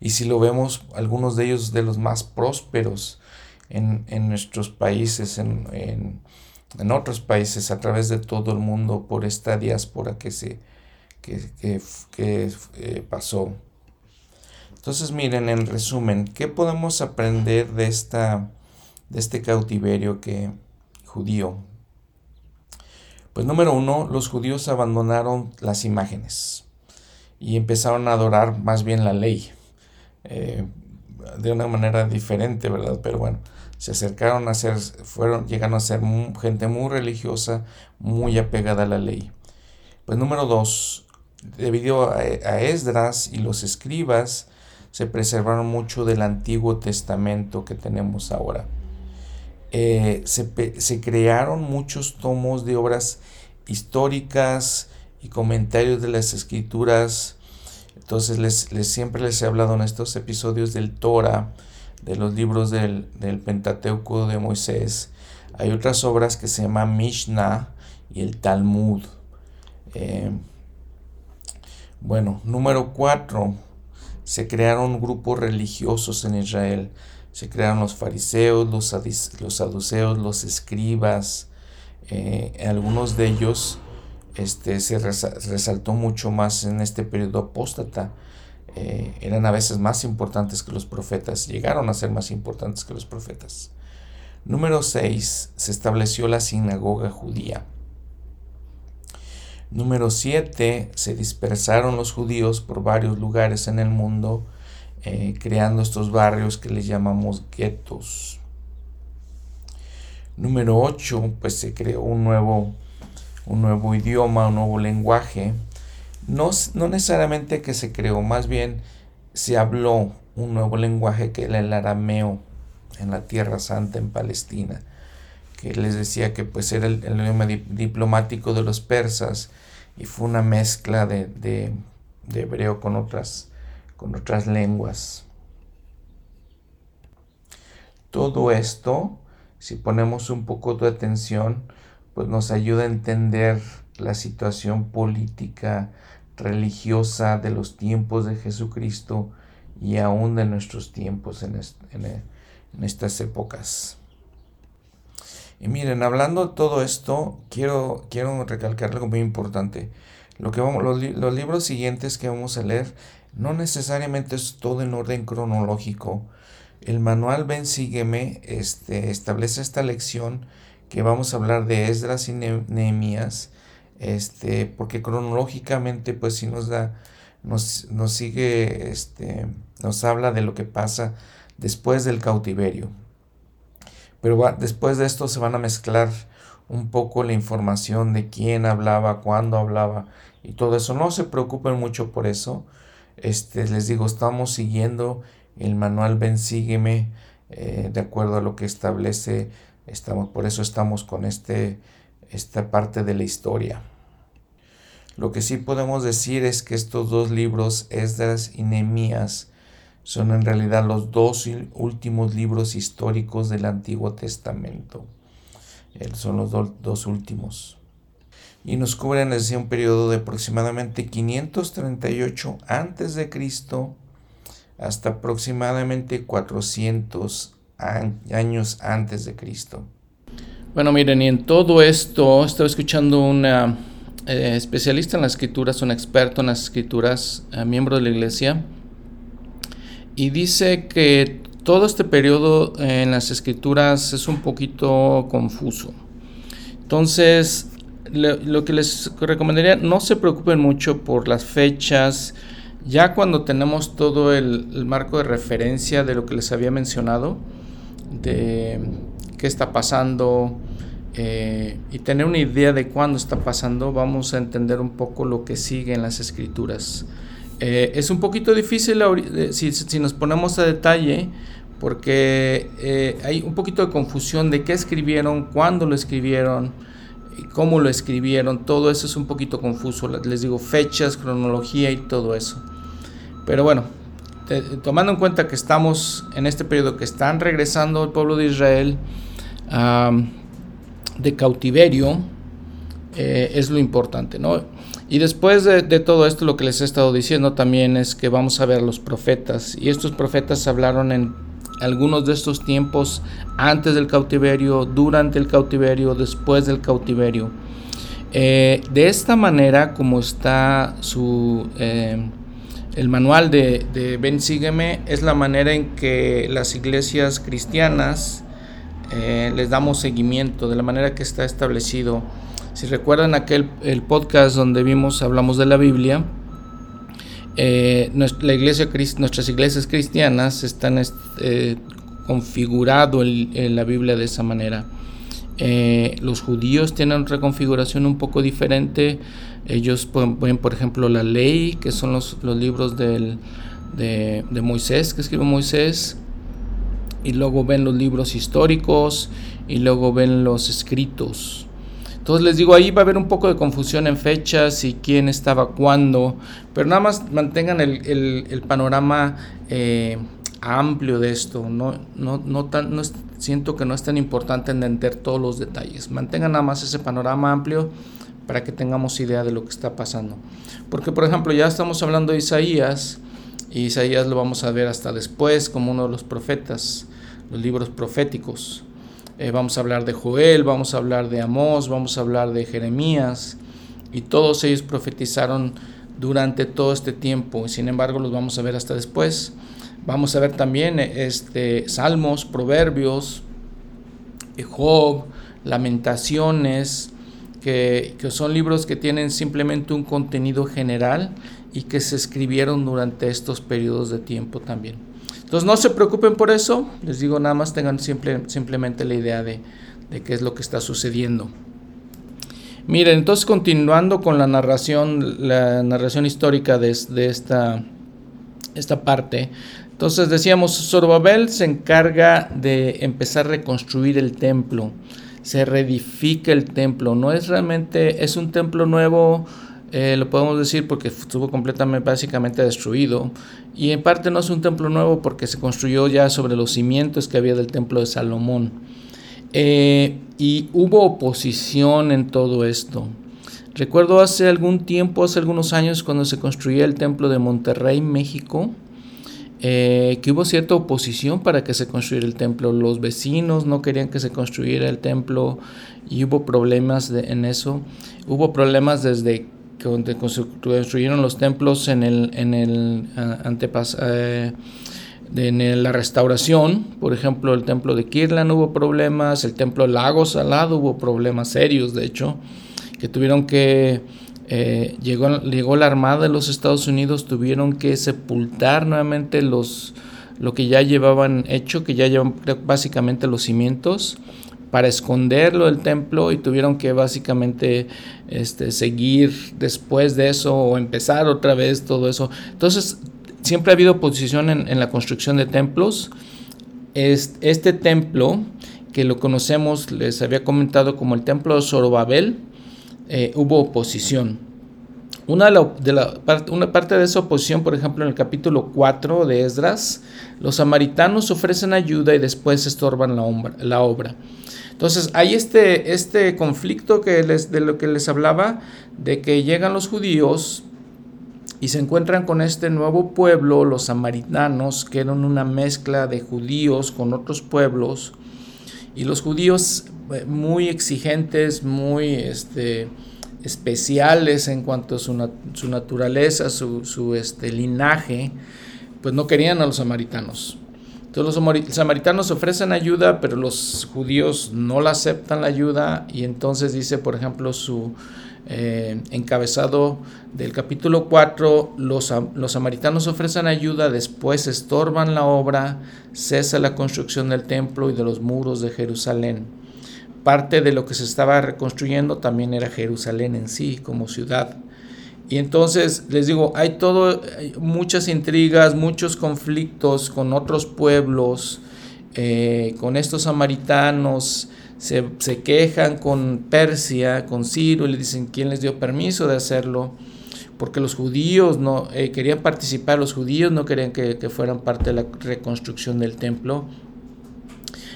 Y si lo vemos, algunos de ellos de los más prósperos en, nuestros países, en, otros países, a través de todo el mundo, por esta diáspora que, se, que, eh, pasó. Entonces miren, en resumen, ¿qué podemos aprender de, esta, de este cautiverio que, judío pues número uno, los judíos abandonaron las imágenes y empezaron a adorar más bien la ley. Eh, de una manera diferente, ¿verdad? Pero bueno, se acercaron a ser, fueron, llegaron a ser gente muy religiosa, muy apegada a la ley. Pues número dos, debido a, Esdras y los escribas, se preservaron mucho del Antiguo Testamento que tenemos ahora. Eh, se, crearon muchos tomos de obras históricas y comentarios de las escrituras. Entonces les, siempre les he hablado en estos episodios del Torah, de los libros del, Pentateuco de Moisés. Hay otras obras que se llaman Mishnah y el Talmud. Eh, bueno, número cuatro, se crearon grupos religiosos en Israel. Se crearon los fariseos, los, los saduceos, los escribas. Eh, algunos de ellos este, se resaltó mucho más en este periodo apóstata. Eh, eran a veces más importantes que los profetas, llegaron a ser más importantes que los profetas. Número 6. Se estableció la sinagoga judía. Número 7. Se dispersaron los judíos por varios lugares en el mundo eh, creando estos barrios que les llamamos guetos. Número 8, pues se creó un nuevo, un nuevo idioma, un nuevo lenguaje. No, no necesariamente que se creó, más bien se habló un nuevo lenguaje que era el arameo en la Tierra Santa en Palestina, que les decía que pues era el, idioma diplomático de los persas y fue una mezcla de, de hebreo con otras con otras lenguas. Todo esto, si ponemos un poco de atención, pues nos ayuda a entender la situación política, religiosa de los tiempos de Jesucristo y aún de nuestros tiempos en, estas épocas. Y miren, hablando de todo esto, quiero, quiero recalcar algo muy importante. Lo que vamos, los libros siguientes que vamos a leer no necesariamente es todo en orden cronológico. El manual Ven Sígueme este, establece esta lección que vamos a hablar de Esdras y Nehemías, este, porque cronológicamente pues sí nos da, nos, nos sigue, este, nos habla de lo que pasa después del cautiverio. Pero después de esto se van a mezclar un poco la información de quién hablaba, cuándo hablaba y todo eso. No se preocupen mucho por eso. Este, les digo, estamos siguiendo el manual Ven Sígueme eh, de acuerdo a lo que establece, estamos, por eso estamos con este, esta parte de la historia. Lo que sí podemos decir es que estos dos libros, Esdras y Nehemías, son en realidad los dos últimos libros históricos del Antiguo Testamento. Son los dos últimos y nos cubren desde un periodo de aproximadamente 538 antes de Cristo hasta aproximadamente 400 años antes de Cristo. Bueno, miren, y en todo esto estaba escuchando una eh, especialista en las escrituras, un experto en las escrituras, eh, miembro de la iglesia, y dice que todo este periodo en las escrituras es un poquito confuso. Entonces, lo, que les recomendaría, no se preocupen mucho por las fechas. Ya cuando tenemos todo el, marco de referencia de lo que les había mencionado, de qué está pasando eh, y tener una idea de cuándo está pasando, vamos a entender un poco lo que sigue en las escrituras. Eh, es un poquito difícil eh, si, si, nos ponemos a detalle porque hay un poquito de confusión de qué escribieron, cuándo lo escribieron cómo lo escribieron, todo eso es un poquito confuso, les digo fechas, cronología y todo eso. Pero bueno, tomando en cuenta que estamos en este periodo que están regresando el pueblo de Israel de cautiverio, eh, es lo importante, ¿no? Y después de, de, todo esto, lo que les he estado diciendo también es que vamos a ver los profetas. Y estos profetas hablaron en algunos de estos tiempos antes del cautiverio, durante el cautiverio, después del cautiverio. Eh, de esta manera, como está su, eh, el manual de, de Ben Sígueme, es la manera en que las iglesias cristianas eh, les damos seguimiento, de la manera que está establecido. Si recuerdan aquel el podcast donde vimos, hablamos de la Biblia, eh, la iglesia, nuestras iglesias cristianas están eh, configurado en la Biblia de esa manera. Eh, los judíos tienen otra configuración un poco diferente. Ellos ven, por ejemplo, la ley, que son los, libros de, de, Moisés, que escribió Moisés, y luego ven los libros históricos, y luego ven los escritos. Entonces les digo, ahí va a haber un poco de confusión en fechas y quién estaba cuándo, pero nada más mantengan el, panorama eh, amplio de esto. No, no, no, tan, no siento que no es tan importante entender todos los detalles. Mantengan nada más ese panorama amplio para que tengamos idea de lo que está pasando. Porque, por ejemplo, ya estamos hablando de Isaías, y Isaías lo vamos a ver hasta después como uno de los profetas, los libros proféticos. Eh, vamos a hablar de Joel, vamos a hablar de Amós, vamos a hablar de Jeremías, y todos ellos profetizaron durante todo este tiempo, y sin embargo los vamos a ver hasta después. Vamos a ver también este, Salmos, Proverbios, Job, Lamentaciones, que, que, son libros que tienen simplemente un contenido general y que se escribieron durante estos periodos de tiempo también. Entonces no se preocupen por eso, les digo nada más tengan simplemente la idea de, qué es lo que está sucediendo. Miren, entonces continuando con la narración, la narración histórica de, esta, esta parte, entonces decíamos, Zorobabel se encarga de empezar a reconstruir el templo, se reedifica el templo, no es realmente, es un templo nuevo, eh, lo podemos decir porque estuvo completamente, básicamente destruido. Y en parte no es un templo nuevo porque se construyó ya sobre los cimientos que había del templo de Salomón. Eh, y hubo oposición en todo esto. Recuerdo hace algún tiempo, hace algunos años, cuando se construía el templo de Monterrey, México, eh, que hubo cierta oposición para que se construyera el templo. Los vecinos no querían que se construyera el templo y hubo problemas en eso. Hubo problemas desde que construyeron los templos en el, en el antepas, eh, la restauración, por ejemplo, el templo de Kirlan hubo problemas, el templo Lago Salado hubo problemas serios, de hecho, que tuvieron que, eh, llegó, llegó la Armada de los Estados Unidos, tuvieron que sepultar nuevamente los, lo que ya llevaban hecho, que ya llevan básicamente los cimientos, para esconderlo del templo y tuvieron que básicamente este, seguir después de eso o empezar otra vez todo eso. Entonces, siempre ha habido oposición en, la construcción de templos. Este, templo, que lo conocemos, les había comentado como el templo de Zorobabel, eh, hubo oposición. Una, de la, una parte de esa oposición, por ejemplo, en el capítulo 4 de Esdras, los samaritanos ofrecen ayuda y después estorban la, la obra. Entonces hay este, este conflicto que les, de lo que les hablaba, de que llegan los judíos y se encuentran con este nuevo pueblo, los samaritanos, que eran una mezcla de judíos con otros pueblos, y los judíos eh, muy exigentes, muy este, especiales en cuanto a su, su naturaleza, su, su este, linaje, pues no querían a los samaritanos. Entonces los samaritanos ofrecen ayuda, pero los judíos no la aceptan la ayuda y entonces dice, por ejemplo, su eh, encabezado del capítulo 4, los, los samaritanos ofrecen ayuda, después estorban la obra, cesa la construcción del templo y de los muros de Jerusalén. Parte de lo que se estaba reconstruyendo también era Jerusalén en sí como ciudad. Y entonces les digo, hay todo, muchas intrigas, muchos conflictos con otros pueblos, eh, con estos samaritanos, se, quejan con Persia, con Ciro, y le dicen quién les dio permiso de hacerlo, porque los judíos no eh, querían participar, los judíos no querían que, que fueran parte de la reconstrucción del templo.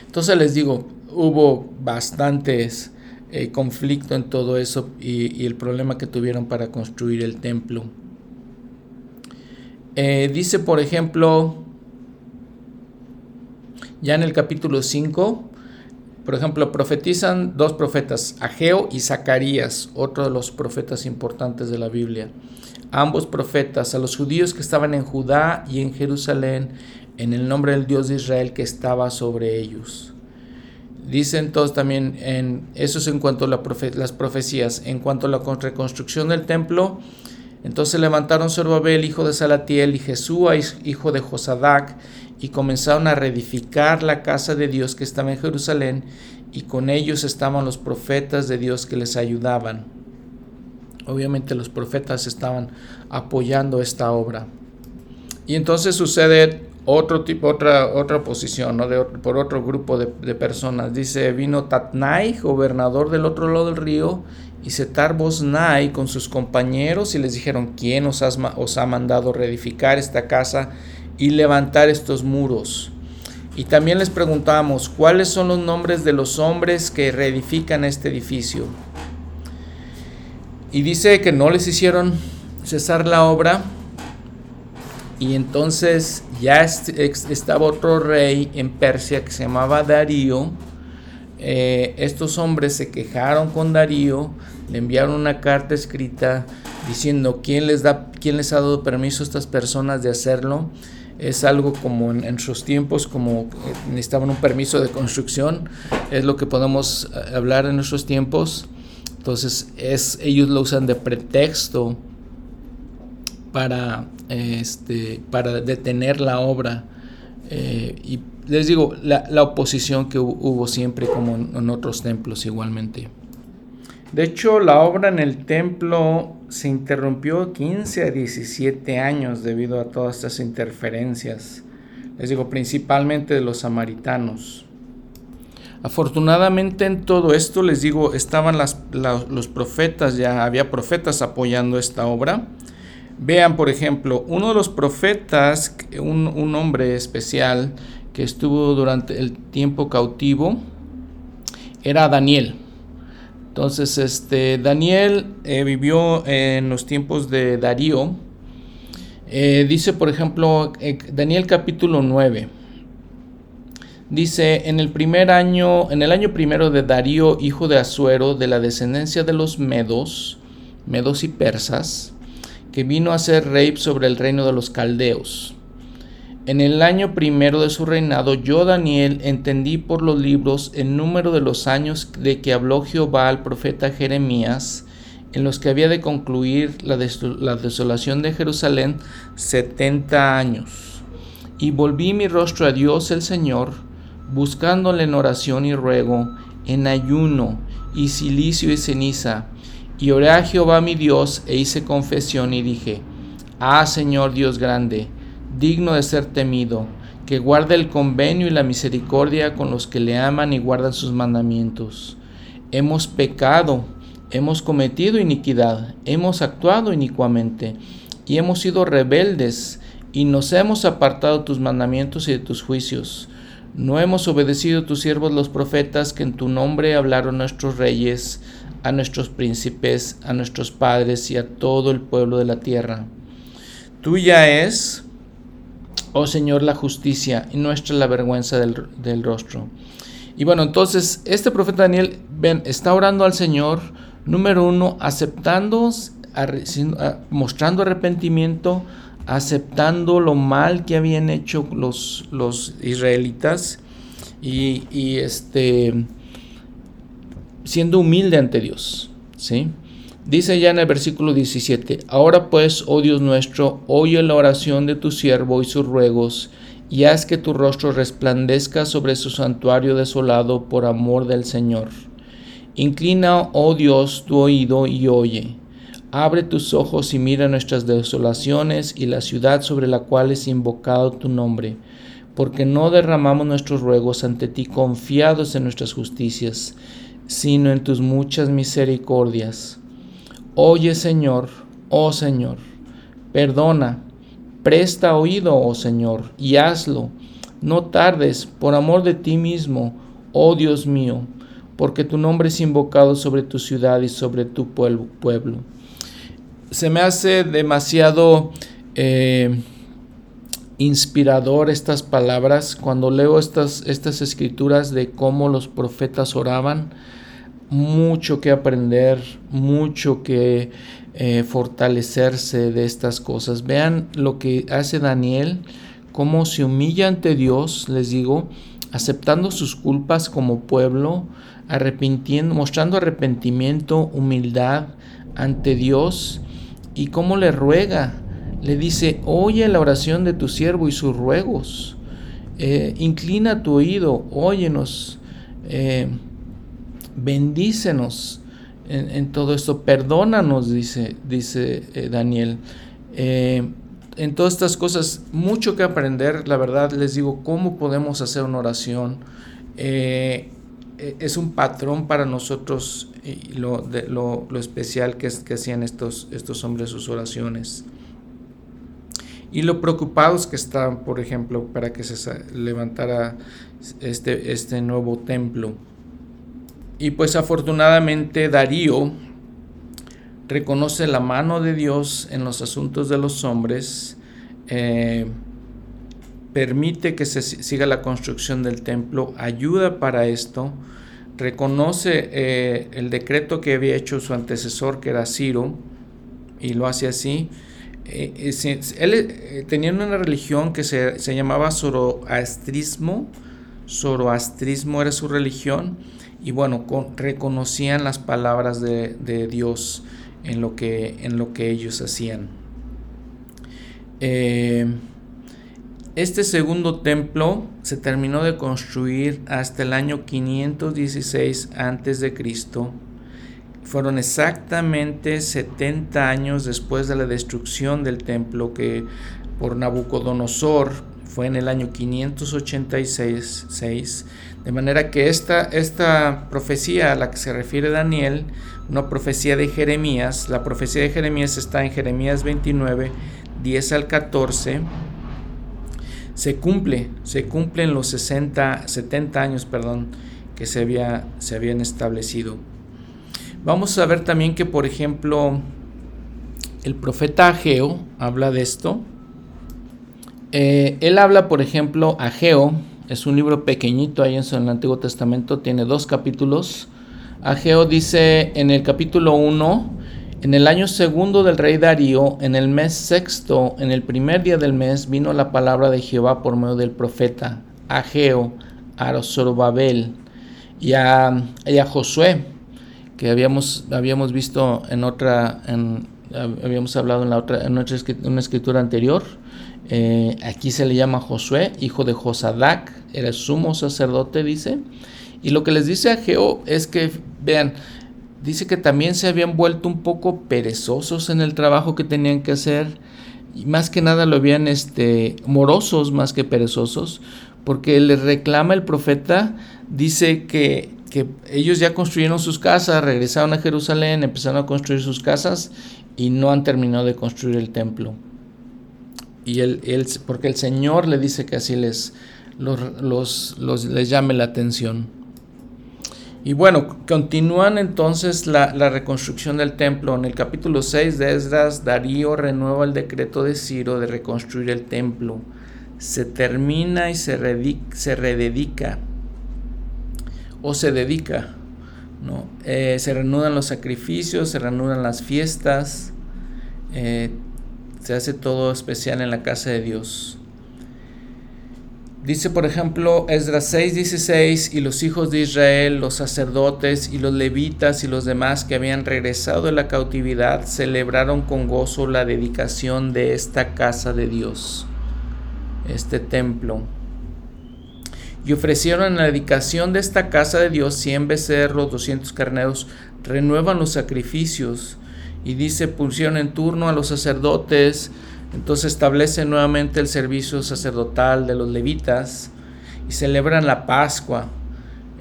Entonces les digo, hubo bastantes eh, conflicto en todo eso y, el problema que tuvieron para construir el templo. Eh, dice, por ejemplo, ya en el capítulo 5, por ejemplo, profetizan dos profetas, Ageo y Zacarías, otro de los profetas importantes de la Biblia. Ambos profetas, a los judíos que estaban en Judá y en Jerusalén, en el nombre del Dios de Israel que estaba sobre ellos. Dicen todos también, en, eso es en cuanto a las profecías, en cuanto a la reconstrucción del templo, Entonces levantaron Zorobabel, hijo de Salatiel, y Jesúa, hijo de Josadac, y comenzaron a reedificar la casa de Dios que estaba en Jerusalén, y con ellos estaban los profetas de Dios que les ayudaban. Obviamente los profetas estaban apoyando esta obra. Y entonces sucede otro tipo, otra, otra posición, ¿no? de, por otro grupo de, personas. Dice, vino Tatnai, gobernador del otro lado del río, y Setar Bosnai con sus compañeros y les dijeron, ¿quién os, os ha mandado reedificar esta casa y levantar estos muros? Y también les preguntamos, ¿cuáles son los nombres de los hombres que reedifican este edificio? Y dice que no les hicieron cesar la obra. Y entonces ya estaba otro rey en Persia que se llamaba Darío. Eh, estos hombres se quejaron con Darío, le enviaron una carta escrita diciendo quién les, da, quién les ha dado permiso a estas personas de hacerlo es algo como en, sus tiempos, como eh, necesitaban un permiso de construcción, es lo que podemos eh, hablar en nuestros tiempos. Entonces, es, ellos lo usan de pretexto para, este, para detener la obra. Eh, y les digo, la, la, oposición que hubo siempre como en otros templos igualmente. De hecho, la obra en el templo se interrumpió 15 a 17 años debido a todas estas interferencias, les digo, principalmente de los samaritanos. Afortunadamente en todo esto, les digo, estaban los profetas, ya había profetas apoyando esta obra. Vean, por ejemplo, uno de los profetas, un, un hombre especial que estuvo durante el tiempo cautivo, era Daniel. Entonces, este, Daniel eh, vivió en los tiempos de Darío. Eh, dice, por ejemplo, eh, Daniel capítulo 9. Dice, en el primer año, en el año primero de Darío, hijo de Asuero, de la descendencia de los Medos, Medos y Persas, que vino a ser rey sobre el reino de los Caldeos. En el año primero de su reinado, yo, Daniel, entendí por los libros el número de los años de que habló Jehová al profeta Jeremías, en los que había de concluir la, desolación de Jerusalén, setenta años. Y volví mi rostro a Dios el Señor, buscándole en oración y ruego, en ayuno y silicio y ceniza. Y oré a Jehová mi Dios e hice confesión y dije, Ah Señor Dios grande, digno de ser temido, que guarde el convenio y la misericordia con los que le aman y guardan sus mandamientos. Hemos pecado, hemos cometido iniquidad, hemos actuado inicuamente, y hemos sido rebeldes, y nos hemos apartado de tus mandamientos y de tus juicios. No hemos obedecido a tus siervos los profetas que en tu nombre hablaron nuestros reyes, a nuestros príncipes, a nuestros padres y a todo el pueblo de la tierra. Tuya es, oh Señor, la justicia y nuestra la vergüenza del, rostro. Y bueno, entonces este profeta Daniel ven, está orando al Señor, número uno, aceptando, mostrando arrepentimiento, aceptando lo mal que habían hecho los, los israelitas y, y, este, siendo humilde ante Dios. ¿sí? Dice ya en el versículo 17, Ahora pues, oh Dios nuestro, oye la oración de tu siervo y sus ruegos, y haz que tu rostro resplandezca sobre su santuario desolado por amor del Señor. Inclina, oh Dios, tu oído y oye. Abre tus ojos y mira nuestras desolaciones y la ciudad sobre la cual es invocado tu nombre, porque no derramamos nuestros ruegos ante ti confiados en nuestras justicias, sino en tus muchas misericordias Oye Señor, oh Señor, perdona, presta oído, oh Señor, y hazlo. No tardes, por amor de ti mismo, oh Dios mío, porque tu nombre es invocado sobre tu ciudad y sobre tu pueblo. Se me hace demasiado eh, inspirador estas palabras cuando leo estas, estas escrituras de cómo los profetas oraban mucho que aprender, mucho que eh, fortalecerse de estas cosas. Vean lo que hace Daniel, cómo se humilla ante Dios, les digo, aceptando sus culpas como pueblo, arrepintiendo, mostrando arrepentimiento, humildad ante Dios y cómo le ruega. Le dice, oye la oración de tu siervo y sus ruegos. Eh, inclina tu oído, óyenos, eh, bendícenos en, todo esto, perdónanos, dice, dice eh, Daniel. en todas estas cosas, mucho que aprender, la verdad les digo, cómo podemos hacer una oración. es un patrón para nosotros lo, lo, especial que, es, que hacían estos, estos hombres sus oraciones y lo preocupados que estaban, por ejemplo, para que se levantara este, este nuevo templo. Y pues afortunadamente Darío reconoce la mano de Dios en los asuntos de los hombres, eh, permite que se siga la construcción del templo, ayuda para esto, reconoce eh, el decreto que había hecho su antecesor, que era Ciro, y lo hace así, eh, él tenía una religión que se, llamaba zoroastrismo, zoroastrismo era su religión, y bueno, reconocían las palabras de, Dios en lo, que, en lo que ellos hacían. este segundo templo se terminó de construir hasta el año 516 a.C fueron exactamente 70 años después de la destrucción del templo que por Nabucodonosor fue en el año 586, de manera que esta, esta profecía a la que se refiere Daniel, una profecía de Jeremías, la profecía de Jeremías está en Jeremías 29, 10 al 14, se cumple, se cumplen los 60, 70 años, perdón, que se, había, se habían establecido. Vamos a ver también que, por ejemplo, el profeta Ageo habla de esto. Eh, él habla, por ejemplo, Ageo, es un libro pequeñito ahí en el Antiguo Testamento, tiene dos capítulos. Ageo dice en el capítulo 1, en el año segundo del rey Darío, en el mes sexto, en el primer día del mes, vino la palabra de Jehová por medio del profeta Ageo a Zorobabel y a, y a Josué que habíamos, habíamos visto en otra, en, habíamos hablado en la otra, en una escritura anterior. Eh, aquí se le llama Josué, hijo de Josadac, era sumo sacerdote, dice. Y lo que les dice a Geo es que, vean, dice que también se habían vuelto un poco perezosos en el trabajo que tenían que hacer. Y más que nada lo habían este, morosos más que perezosos, porque le reclama el profeta, dice que que ellos ya construyeron sus casas, regresaron a Jerusalén, empezaron a construir sus casas y no han terminado de construir el templo. Y él, él porque el Señor le dice que así les, los, los, les llame la atención. Y bueno, continúan entonces la, la, reconstrucción del templo. En el capítulo 6 de Esdras, Darío renueva el decreto de Ciro de reconstruir el templo. Se termina y se, se rededica o se dedica. ¿no? Eh, se reanudan los sacrificios, se reanudan las fiestas, eh, se hace todo especial en la casa de Dios. Dice por ejemplo Esdras 6:16 y los hijos de Israel, los sacerdotes y los levitas y los demás que habían regresado de la cautividad celebraron con gozo la dedicación de esta casa de Dios, este templo y ofrecieron en la dedicación de esta casa de Dios 100 becerros, 200 carneros, renuevan los sacrificios y dice pusieron en turno a los sacerdotes, entonces establece nuevamente el servicio sacerdotal de los levitas y celebran la Pascua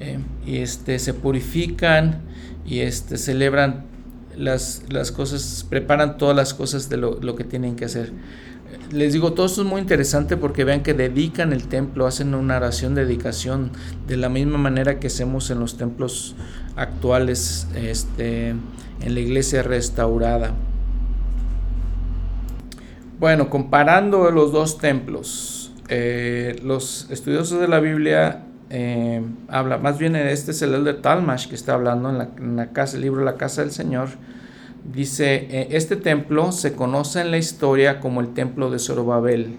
eh, y este, se purifican y este, celebran las, las cosas, preparan todas las cosas de lo, lo que tienen que hacer. Les digo, todo esto es muy interesante porque vean que dedican el templo, hacen una oración de dedicación de la misma manera que hacemos en los templos actuales este, en la iglesia restaurada. Bueno, comparando los dos templos, eh, los estudiosos de la Biblia eh, habla, más bien este es el de Talmash que está hablando en la, casa, el libro La Casa del Señor Dice, eh, este templo se conoce en la historia como el templo de Zorobabel.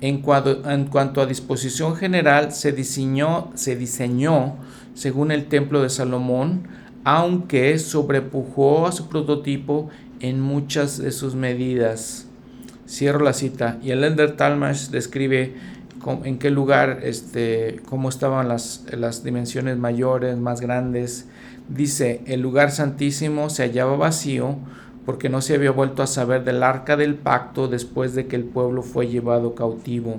En en cuanto a disposición general, se diseñó, se diseñó según el templo de Salomón, aunque sobrepujó a su prototipo en muchas de sus medidas. Cierro la cita. Y el Elder Talmash describe en qué lugar, este, cómo estaban las, las dimensiones mayores, más grandes. Dice, el lugar santísimo se hallaba vacío porque no se había vuelto a saber del arca del pacto después de que el pueblo fue llevado cautivo.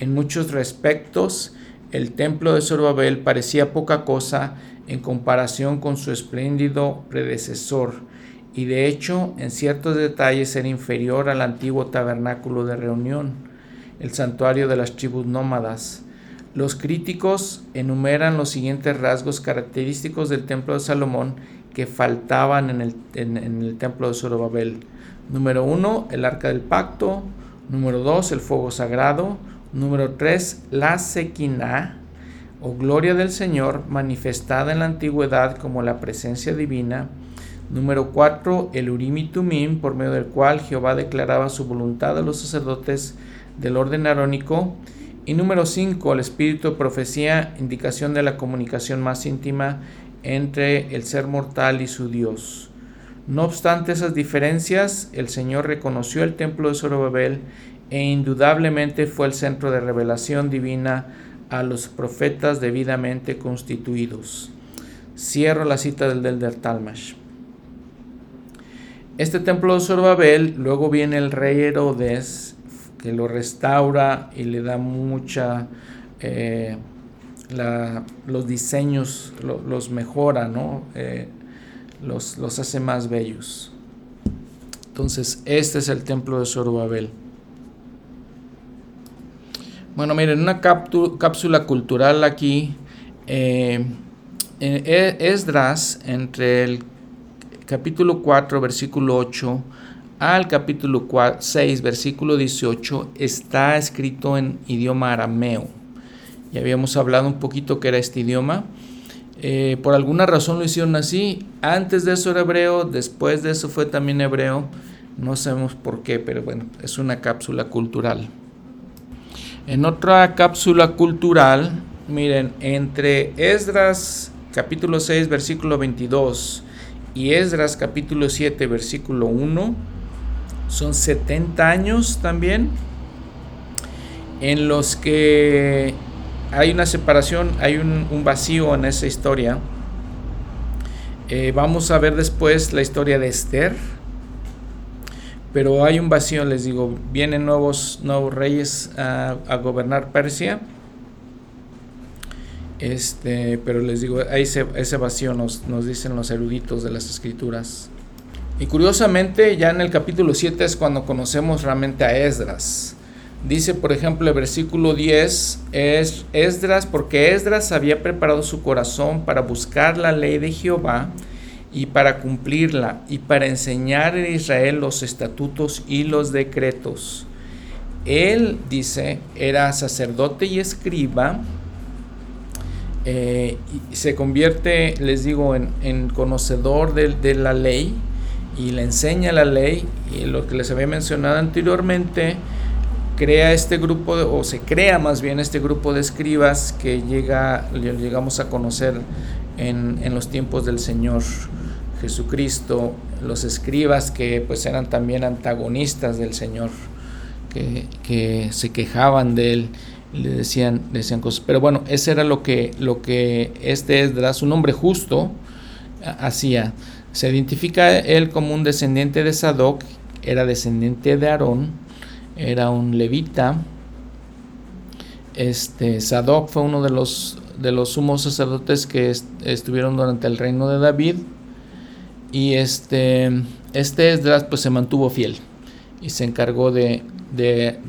En muchos respectos, el templo de Zorobabel parecía poca cosa en comparación con su espléndido predecesor, y de hecho en ciertos detalles era inferior al antiguo tabernáculo de reunión, el santuario de las tribus nómadas. Los críticos enumeran los siguientes rasgos característicos del templo de Salomón que faltaban en el, templo de Zorobabel. Número uno, el arca del pacto. Número dos, el fuego sagrado. Número 3, la sequina o gloria del Señor manifestada en la antigüedad como la presencia divina. Número 4, el Urim y Tumim, por medio del cual Jehová declaraba su voluntad a los sacerdotes del orden arónico. Y número 5, el espíritu de profecía, indicación de la comunicación más íntima entre el ser mortal y su Dios. No obstante esas diferencias, el Señor reconoció el templo de Zorobabel e indudablemente fue el centro de revelación divina a los profetas debidamente constituidos. Cierro la cita del Delder Talmash. Este templo de Zorobabel, luego viene el rey Herodes, que lo restaura y le da mucha... Eh, los diseños los mejora, ¿no? Eh, los, los hace más bellos. Entonces, este es el templo de Zorobabel. Bueno, miren, una cápsula cultural aquí. Eh, e-, Esdras, entre el capítulo 4, versículo 8, al capítulo 6, versículo 18, está escrito en idioma arameo. Ya habíamos hablado un poquito que era este idioma. Eh, por alguna razón lo hicieron así. Antes de eso era hebreo, después de eso fue también hebreo. No sabemos por qué, pero bueno, es una cápsula cultural. En otra cápsula cultural, miren, entre Esdras capítulo 6 versículo 22 y Esdras capítulo 7 versículo 1, son 70 años también en los que hay una separación, hay un, vacío en esa historia. Eh, vamos a ver después la historia de Esther pero hay un vacío, les digo, vienen nuevos, nuevos reyes a, gobernar Persia. Este, pero les digo, ese, ese vacío nos, nos dicen los eruditos de las escrituras. Y curiosamente, ya en el capítulo 7 es cuando conocemos realmente a Esdras. Dice, por ejemplo, el versículo 10, es Esdras, porque Esdras había preparado su corazón para buscar la ley de Jehová y para cumplirla y para enseñar en Israel los estatutos y los decretos. Él, dice, era sacerdote y escriba, eh, y se convierte, les digo, en, conocedor de, de, la ley y le enseña la ley y lo que les había mencionado anteriormente, crea este grupo, o se crea más bien este grupo de escribas que llega, llegamos a conocer en, los tiempos del Señor Jesucristo, los escribas que pues eran también antagonistas del Señor, que, se quejaban de él, le decían, decían cosas. Pero bueno, ese era lo que, lo que este Esdras, un hombre justo, hacía. Se identifica él como un descendiente de Sadoc, era descendiente de Aarón, era un levita. Este, Sadoc fue uno de los, de los sumos sacerdotes que estuvieron durante el reino de David y este, este Esdras pues se mantuvo fiel y se encargó de,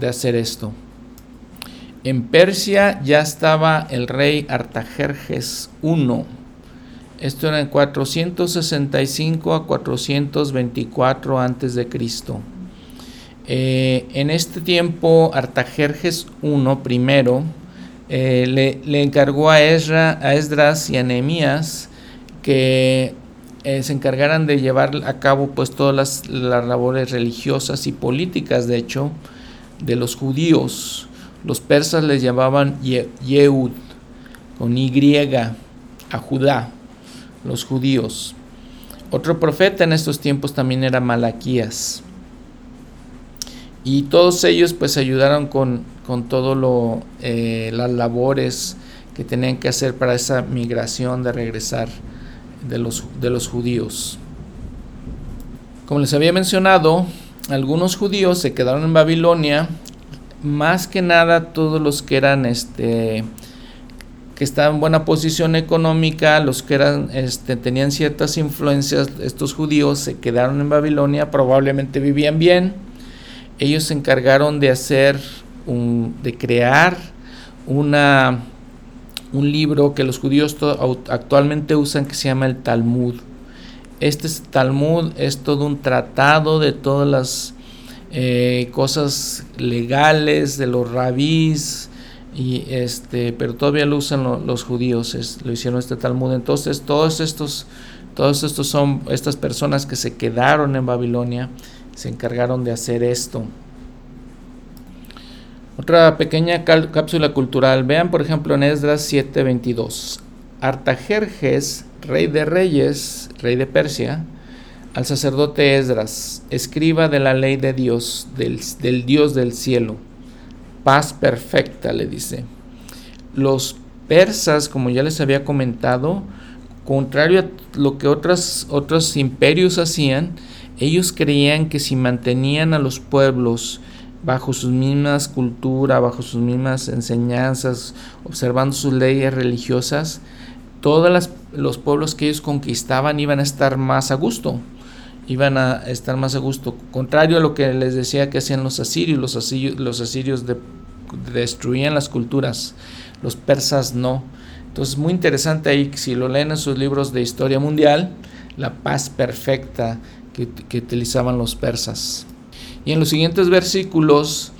hacer esto. En Persia ya estaba el rey Artajerjes I. Esto era en 465 a 424 antes de Cristo. Eh, en este tiempo Artajerjes I primero eh, le, encargó a, a Esdras y a Nehemías que eh, se encargaran de llevar a cabo pues todas las, labores religiosas y políticas, de hecho, de los judíos. Los persas les llamaban Yehud, con Y, a Judá, los judíos. Otro profeta en estos tiempos también era Malaquías. Y todos ellos pues ayudaron con, con todo lo, eh, las labores que tenían que hacer para esa migración de regresar de los, de los judíos. Como les había mencionado, algunos judíos se quedaron en Babilonia, más que nada todos los que eran este que estaban en buena posición económica, los que eran este, tenían ciertas influencias, estos judíos se quedaron en Babilonia, probablemente vivían bien. Ellos se encargaron de hacer un, de crear una un libro que los judíos actualmente usan que se llama el Talmud. Este Talmud es todo un tratado de todas las eh, cosas legales de los rabís, y este, pero todavía lo usan los judíos, lo hicieron este Talmud. Entonces, todos estos, todos estos son estas personas que se quedaron en Babilonia, se encargaron de hacer esto. Otra pequeña cápsula cultural. Vean, por ejemplo, en Esdras 7:22. Artajerjes, rey de reyes, rey de Persia, al sacerdote Esdras, escriba de la ley de Dios, del, Dios del cielo. Paz perfecta, le dice. Los persas, como ya les había comentado, contrario a lo que otros imperios hacían, ellos creían que si mantenían a los pueblos bajo sus mismas culturas, bajo sus mismas enseñanzas, observando sus leyes religiosas, todos los pueblos que ellos conquistaban iban a estar más a gusto, iban a estar más a gusto, contrario a lo que les decía que hacían los asirios, los asirios, los asirios destruían las culturas, los persas no. Entonces, muy interesante ahí, si lo leen en sus libros de historia mundial, la paz perfecta que, utilizaban los persas. Y en los siguientes versículos,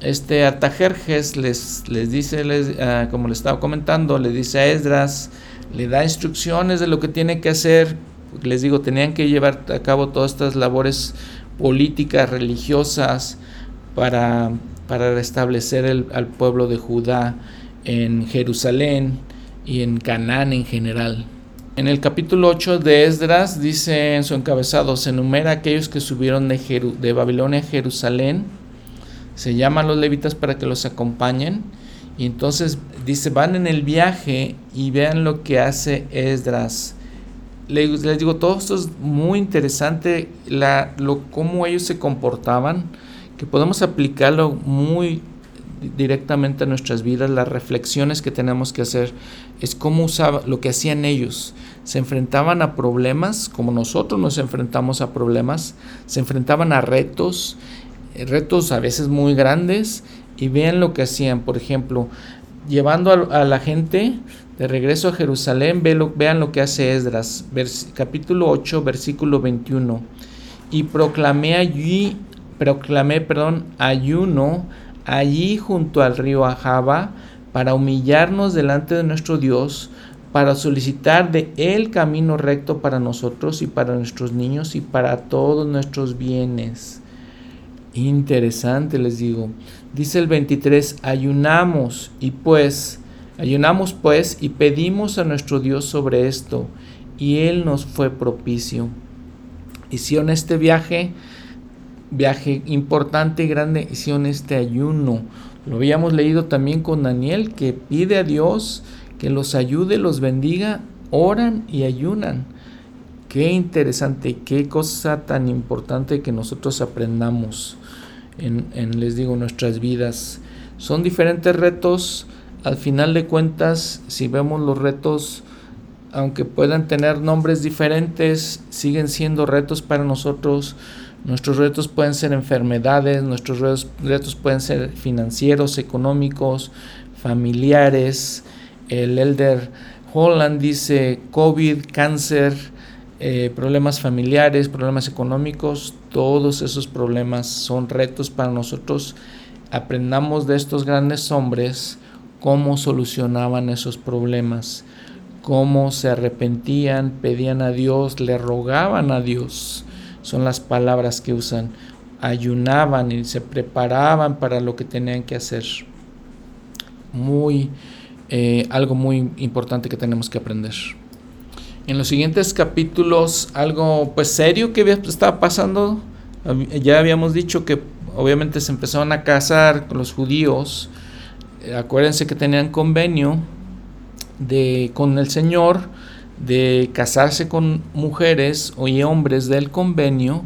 este Artajerjes les, les dice, les, ah, como le estaba comentando, le dice a Esdras, le da instrucciones de lo que tiene que hacer. Les digo, tenían que llevar a cabo todas estas labores políticas, religiosas, para, para restablecer el, al pueblo de Judá en Jerusalén y en Canaán en general. En el capítulo 8 de Esdras dice en su encabezado, se enumera aquellos que subieron de, Babilonia a Jerusalén, se llaman los levitas para que los acompañen, y entonces dice, van en el viaje y vean lo que hace Esdras. Les, les digo, todo esto es muy interesante, la, lo, cómo ellos se comportaban, que podemos aplicarlo muy directamente a nuestras vidas, las reflexiones que tenemos que hacer, es cómo usaba lo que hacían ellos. Se enfrentaban a problemas, como nosotros nos enfrentamos a problemas, se enfrentaban a retos, eh, retos a veces muy grandes, y vean lo que hacían, por ejemplo, llevando a, la gente de regreso a Jerusalén, vean lo que hace Esdras, capítulo 8, versículo 21. Y proclamé allí, proclamé, perdón, ayuno allí junto al río Ahaba para humillarnos delante de nuestro Dios, para solicitar de Él camino recto para nosotros y para nuestros niños y para todos nuestros bienes. Interesante, les digo. Dice el 23, ayunamos y pues, ayunamos pues y pedimos a nuestro Dios sobre esto, y Él nos fue propicio. Hicieron este viaje viaje importante y grande hicieron este ayuno. Lo habíamos leído también con Daniel que pide a Dios que los ayude, los bendiga, oran y ayunan. Qué interesante, qué cosa tan importante que nosotros aprendamos en, en, les digo, nuestras vidas. Son diferentes retos. Al final de cuentas, si vemos los retos, aunque puedan tener nombres diferentes, siguen siendo retos para nosotros Nuestros retos pueden ser enfermedades, nuestros retos, pueden ser financieros, económicos, familiares. El Elder Holland dice COVID, cáncer, eh, problemas familiares, problemas económicos, todos esos problemas son retos para nosotros. Aprendamos de estos grandes hombres cómo solucionaban esos problemas, cómo se arrepentían, pedían a Dios, le rogaban a Dios son las palabras que usan. Ayunaban y se preparaban para lo que tenían que hacer. Muy, eh, algo muy importante que tenemos que aprender. en los siguientes capítulos algo pues serio que estaba pasando. Ya habíamos dicho que obviamente se empezaron a casar con los judíos. Acuérdense que tenían convenio de, con el Señor de casarse con mujeres o hombres del convenio,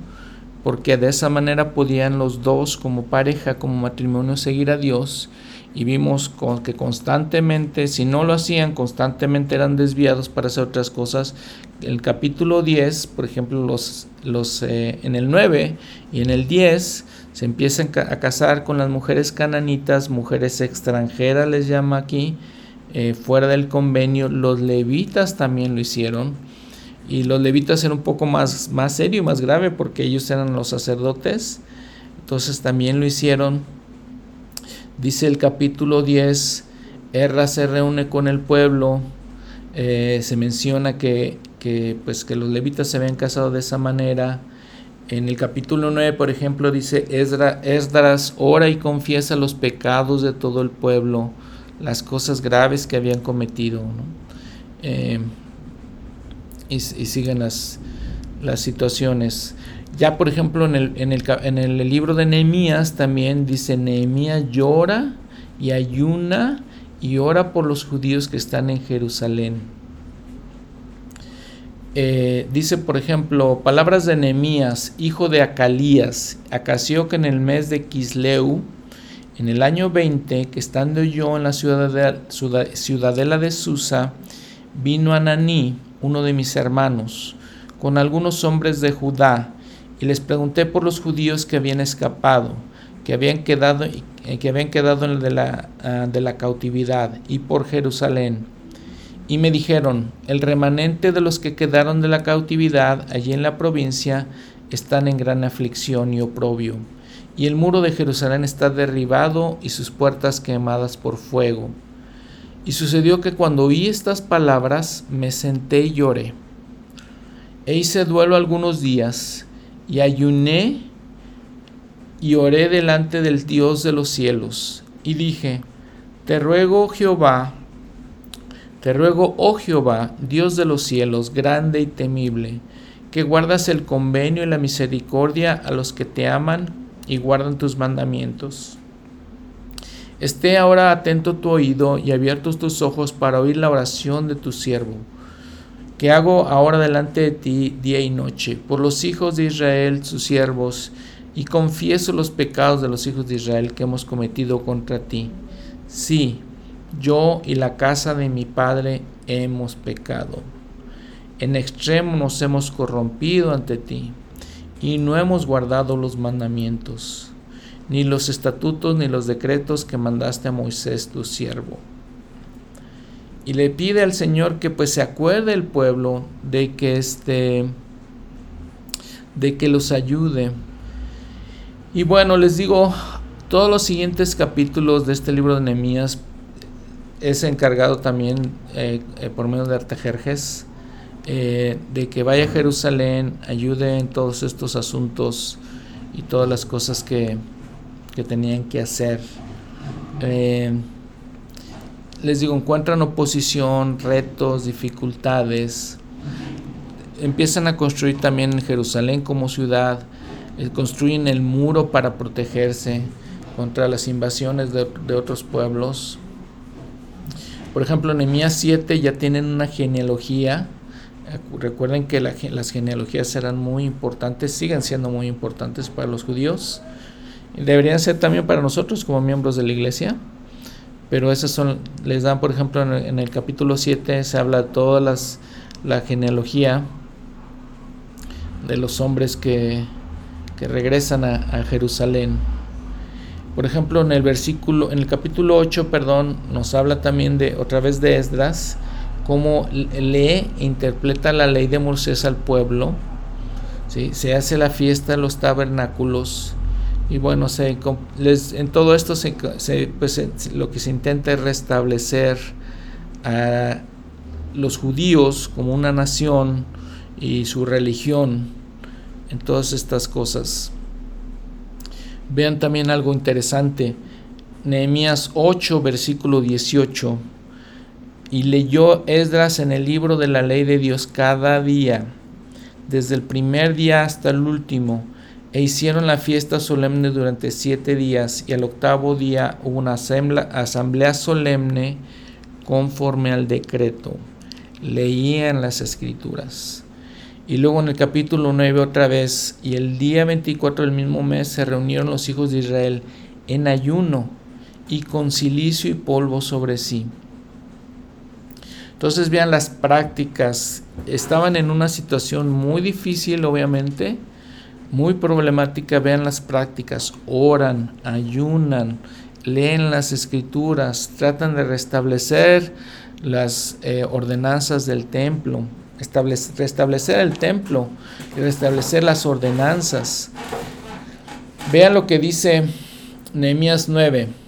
porque de esa manera podían los dos como pareja, como matrimonio, seguir a Dios. Y vimos que constantemente, si no lo hacían, constantemente eran desviados para hacer otras cosas. El capítulo 10, por ejemplo, los, los, eh, en el 9 y en el 10 se empiezan a casar con las mujeres cananitas, mujeres extranjeras les llama aquí, eh, fuera del convenio. Los levitas también lo hicieron. Y los levitas eran un poco más, más serio y más grave porque ellos eran los sacerdotes. Entonces también lo hicieron. Dice el capítulo 10, Erra se reúne con el pueblo. Eh, se menciona que, que, pues, que los levitas se habían casado de esa manera. En el capítulo 9, por ejemplo, dice Esdras ora y confiesa los pecados de todo el pueblo las cosas graves que habían cometido. Eh, y, siguen las, las situaciones. Ya, por ejemplo, en el, en el, en el libro de Nehemías también dice, Nehemías llora y ayuna y ora por los judíos que están en Jerusalén. Eh, dice, por ejemplo, palabras de Nehemías, hijo de Acalías, acació que en el mes de Kisleu, en el año 20, que estando yo en la ciudadela de Susa, vino Ananí, uno de mis hermanos, con algunos hombres de Judá, y les pregunté por los judíos que habían escapado, que habían quedado, eh, que habían quedado en de la, ah, de la cautividad, y por Jerusalén. Y me dijeron, el remanente de los que quedaron de la cautividad allí en la provincia están en gran aflicción y oprobio y el muro de Jerusalén está derribado y sus puertas quemadas por fuego. Y sucedió que cuando oí estas palabras me senté y lloré. E hice duelo algunos días y ayuné y oré delante del Dios de los cielos. Y dije, te ruego Jehová, te ruego, oh Jehová, Dios de los cielos, grande y temible, que guardas el convenio y la misericordia a los que te aman y guardan tus mandamientos. Esté ahora atento tu oído y abiertos tus ojos para oír la oración de tu siervo, que hago ahora delante de ti día y noche, por los hijos de Israel, sus siervos, y confieso los pecados de los hijos de Israel que hemos cometido contra ti. Sí, yo y la casa de mi padre hemos pecado. En extremo nos hemos corrompido ante ti y no hemos guardado los mandamientos, ni los estatutos ni los decretos que mandaste a Moisés tu siervo. Y le pide al Señor que pues se acuerde el pueblo de que este de que los ayude. Y bueno, les digo, todos los siguientes capítulos de este libro de Nehemías es encargado también eh, eh, por medio de Artajerjes eh, de que vaya a Jerusalén, ayude en todos estos asuntos y todas las cosas que, tenían que hacer. Eh, les digo, encuentran oposición, retos, dificultades. Empiezan a construir también Jerusalén como ciudad, eh, construyen el muro para protegerse contra las invasiones de, de otros pueblos. Por ejemplo, en Nehemías 7 ya tienen una genealogía Recuerden que las genealogías eran muy importantes, siguen siendo muy importantes para los judíos. Deberían ser también para nosotros como miembros de la iglesia. Pero esas son, les dan, por ejemplo, en el, capítulo 7 se habla de toda las, la genealogía de los hombres que, que regresan a, a Jerusalén. Por ejemplo, en el versículo, en el capítulo 8, perdón, nos habla también de otra vez de Esdras cómo lee e interpreta la ley de Moisés al pueblo. ¿sí? Se hace la fiesta en los tabernáculos. Y bueno, se, en todo esto pues, lo que se intenta es restablecer a los judíos como una nación y su religión en todas estas cosas. Vean también algo interesante. Nehemías 8, versículo 18 Y leyó Esdras en el libro de la ley de Dios cada día, desde el primer día hasta el último, e hicieron la fiesta solemne durante siete días, y al octavo día hubo una asamblea, asamblea solemne conforme al decreto. Leían las escrituras. Y luego en el capítulo 9 otra vez, y el día 24 del mismo mes se reunieron los hijos de Israel en ayuno y con silicio y polvo sobre sí. Entonces vean las prácticas, estaban en una situación muy difícil obviamente, muy problemática, vean las prácticas, oran, ayunan, leen las escrituras, tratan de restablecer las eh, ordenanzas del templo, restablecer el templo y restablecer las ordenanzas. Vean lo que dice Nehemías 9.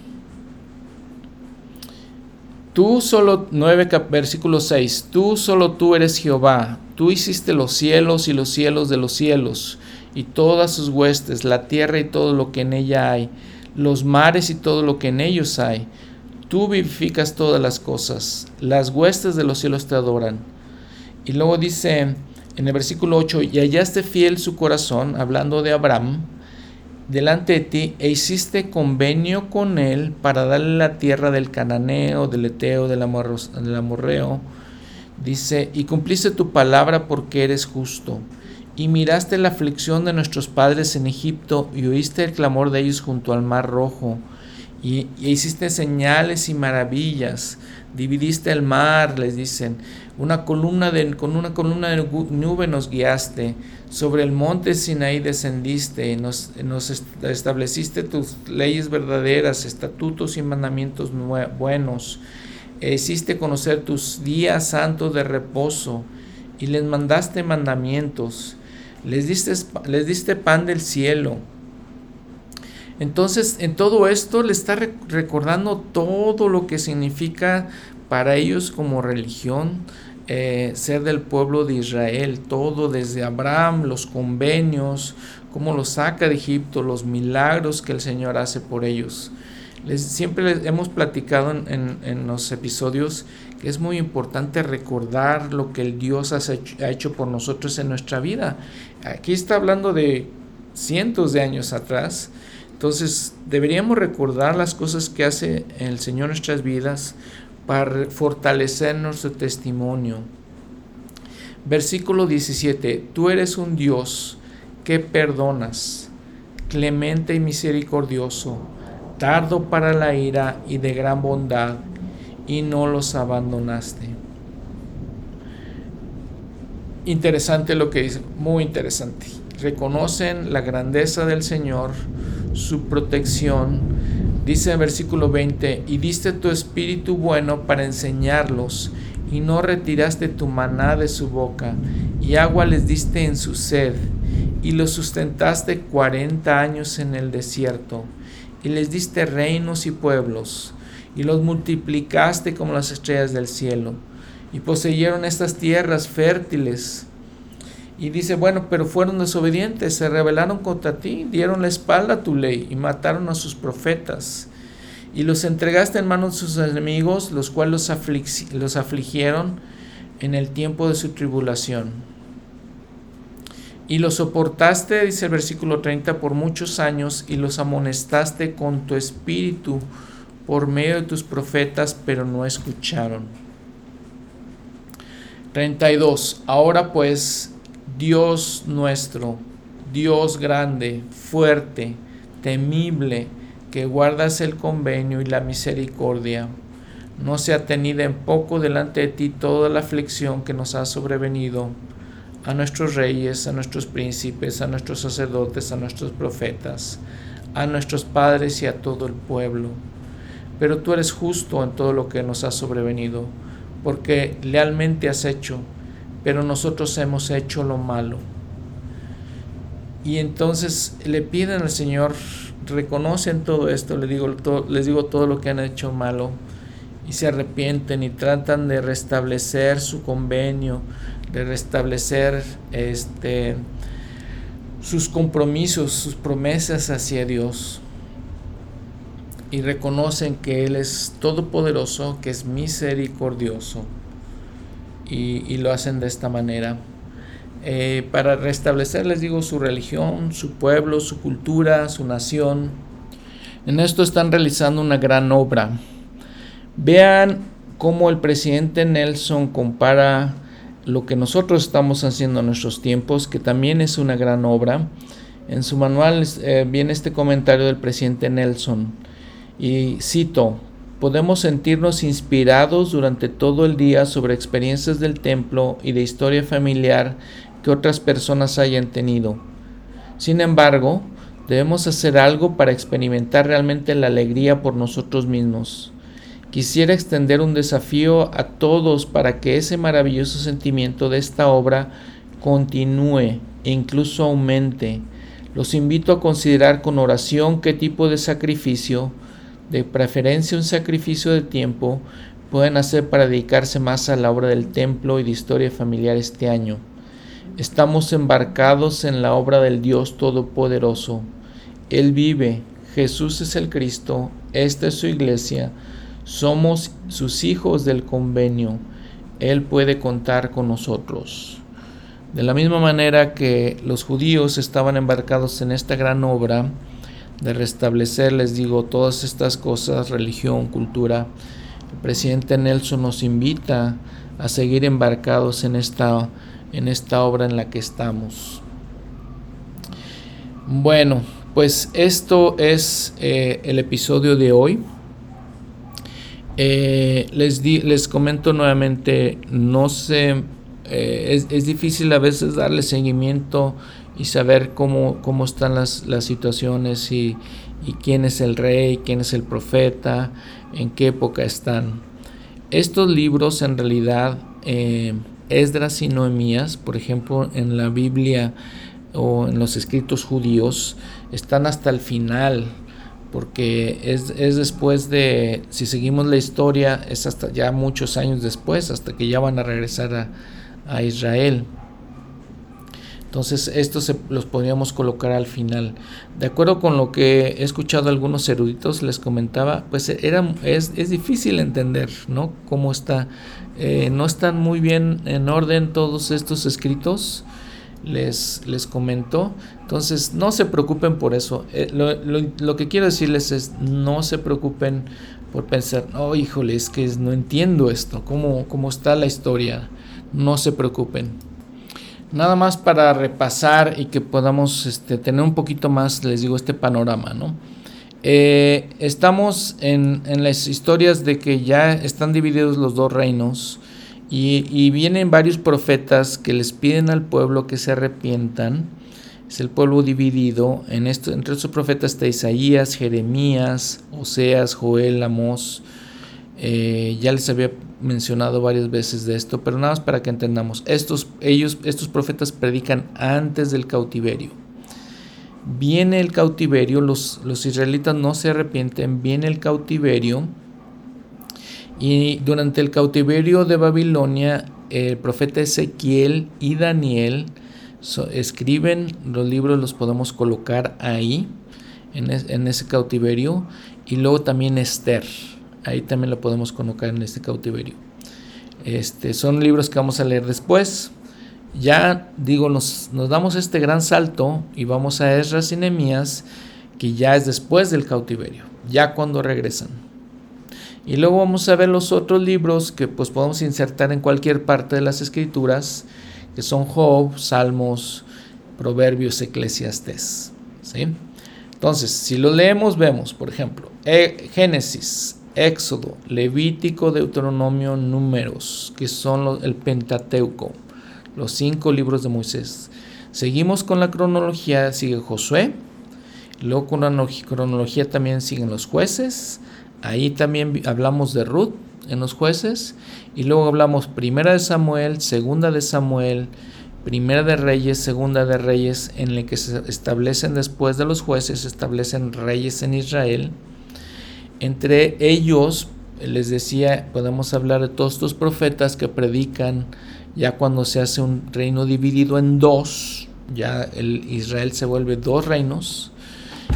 Tú solo, 9 versículo 6, tú solo tú eres Jehová, tú hiciste los cielos y los cielos de los cielos, y todas sus huestes, la tierra y todo lo que en ella hay, los mares y todo lo que en ellos hay. Tú vivificas todas las cosas, las huestes de los cielos te adoran. Y luego dice en el versículo 8, y hallaste fiel su corazón, hablando de Abraham, delante de ti, e hiciste convenio con él para darle la tierra del cananeo, del eteo, del, amorreo. Dice, y cumpliste tu palabra porque eres justo, y miraste la aflicción de nuestros padres en Egipto, y oíste el clamor de ellos junto al mar rojo, y, y hiciste señales y maravillas, dividiste el mar, les dicen, una columna de, con una columna de nube nos guiaste, sobre el monte Sinaí descendiste, nos, nos estableciste tus leyes verdaderas, estatutos y mandamientos buenos, e hiciste conocer tus días santos de reposo, y les mandaste mandamientos, les diste, les diste pan del cielo, entonces, en todo esto le está recordando todo lo que significa para ellos como religión eh, ser del pueblo de Israel, todo desde Abraham, los convenios, cómo los saca de Egipto, los milagros que el Señor hace por ellos. Les, siempre hemos platicado en, en, los episodios que es muy importante recordar lo que el Dios ha hecho por nosotros en nuestra vida. Aquí está hablando de cientos de años atrás entonces deberíamos recordar las cosas que hace el Señor en nuestras vidas para fortalecer nuestro testimonio. Versículo 17, tú eres un Dios que perdonas, clemente y misericordioso, tardo para la ira y de gran bondad, y no los abandonaste. Interesante lo que dice, muy interesante. Reconocen la grandeza del Señor, su protección. Dice en versículo 20, y diste tu espíritu bueno para enseñarlos, y no retiraste tu maná de su boca, y agua les diste en su sed, y los sustentaste cuarenta años en el desierto, y les diste reinos y pueblos, y los multiplicaste como las estrellas del cielo, y poseyeron estas tierras fértiles, y dice, bueno, pero fueron desobedientes, se rebelaron contra ti, dieron la espalda a tu ley y mataron a sus profetas. Y los entregaste en manos de sus enemigos, los cuales los, afligieron en el tiempo de su tribulación. Y los soportaste, dice el versículo 30, por muchos años y los amonestaste con tu espíritu por medio de tus profetas, pero no escucharon. 32. Ahora pues, Dios nuestro, Dios grande, fuerte, temible, que guardas el convenio y la misericordia, no sea tenida en poco delante de ti toda la aflicción que nos ha sobrevenido, a nuestros reyes, a nuestros príncipes, a nuestros sacerdotes, a nuestros profetas, a nuestros padres y a todo el pueblo. Pero tú eres justo en todo lo que nos ha sobrevenido, porque lealmente has hecho pero nosotros hemos hecho lo malo. Y entonces le piden al Señor, reconocen todo esto, les digo, les digo todo lo que han hecho malo, y se arrepienten y tratan de restablecer su convenio, de restablecer este, sus compromisos, sus promesas hacia Dios. y reconocen que Él es todopoderoso, que es misericordioso. Y, lo hacen de esta manera. Eh, para restablecer, les digo, su religión, su pueblo, su cultura, su nación. En esto están realizando una gran obra. Vean cómo el presidente Nelson compara lo que nosotros estamos haciendo en nuestros tiempos, que también es una gran obra. En su manual eh, viene este comentario del presidente Nelson y cito, podemos sentirnos inspirados durante todo el día sobre experiencias del templo y de historia familiar que otras personas hayan tenido. Sin embargo, debemos hacer algo para experimentar realmente la alegría por nosotros mismos. Quisiera extender un desafío a todos para que ese maravilloso sentimiento de esta obra continúe e incluso aumente. Los invito a considerar con oración qué tipo de sacrificio, de preferencia un sacrificio de tiempo, pueden hacer para dedicarse más a la obra del templo y de historia familiar este año. Estamos embarcados en la obra del Dios Todopoderoso. Él vive, Jesús es el Cristo, esta es su iglesia, somos sus hijos del convenio. Él puede contar con nosotros. De la misma manera que los judíos estaban embarcados en esta gran obra de restablecer, les digo, todas estas cosas, religión, cultura, el presidente Nelson nos invita a seguir embarcados en esta, en esta obra en la que estamos. Bueno, pues esto es eh, el episodio de hoy. Eh, les, di, les comento nuevamente, no sé, eh, es, difícil a veces darle seguimiento y saber cómo, cómo están las, las situaciones y, y, quién es el rey, quién es el profeta, en qué época están. Estos libros en realidad, eh, Esdras y Noemías, por ejemplo, en la Biblia o en los escritos judíos, están hasta el final porque es, después de, si seguimos la historia, es hasta ya muchos años después, hasta que ya van a regresar a, Israel. Entonces, estos se, los podríamos colocar al final. De acuerdo con lo que he escuchado algunos eruditos, les comentaba, pues era, es, es difícil entender, ¿no? Cómo está, eh, no están muy bien en orden todos estos escritos les, les comentó. Entonces, no se preocupen por eso. Eh, lo, que quiero decirles es, no se preocupen por pensar, oh, híjole, es que no entiendo esto, cómo, cómo está la historia. No se preocupen. Nada más para repasar y que podamos este, tener un poquito más, les digo, este panorama, ¿no? Eh, estamos en, las historias de que ya están divididos los dos reinos y, vienen varios profetas que les piden al pueblo que se arrepientan. Es el pueblo dividido. En esto, entre esos profetas está Isaías, Jeremías, Oseas, Joel, Amós. Eh, ya les había mencionado varias veces de esto, pero nada más para que entendamos. Estos, ellos, estos profetas predican antes del cautiverio. Viene el cautiverio, los, los israelitas no se arrepienten, viene el cautiverio y durante el cautiverio de Babilonia, el profeta Ezequiel y Daniel escriben los libros, los podemos colocar ahí, en, ese cautiverio. Y luego también Esther, ahí también lo podemos colocar en este cautiverio. Este, son libros que vamos a leer después. Ya digo, nos, nos damos este gran salto y vamos a Esdras y que ya es después del cautiverio, ya cuando regresan. Y luego vamos a ver los otros libros que pues podemos insertar en cualquier parte de las escrituras, que son Job, Salmos, Proverbios, Eclesiastes. ¿sí? Entonces, si lo leemos, vemos, por ejemplo, e, Génesis, Éxodo, Levítico, Deuteronomio, Números, que son el Pentateuco, los cinco libros de Moisés. Seguimos con la cronología, sigue Josué, luego con la cronología también siguen los jueces, Ahí también hablamos de Ruth en los jueces y luego hablamos primera de Samuel, segunda de Samuel, primera de Reyes, segunda de Reyes, en el que se establecen después de los jueces, se establecen reyes en Israel. Entre ellos, les decía, podemos hablar de todos estos profetas que predican ya cuando se hace un reino dividido en dos, ya el Israel se vuelve dos reinos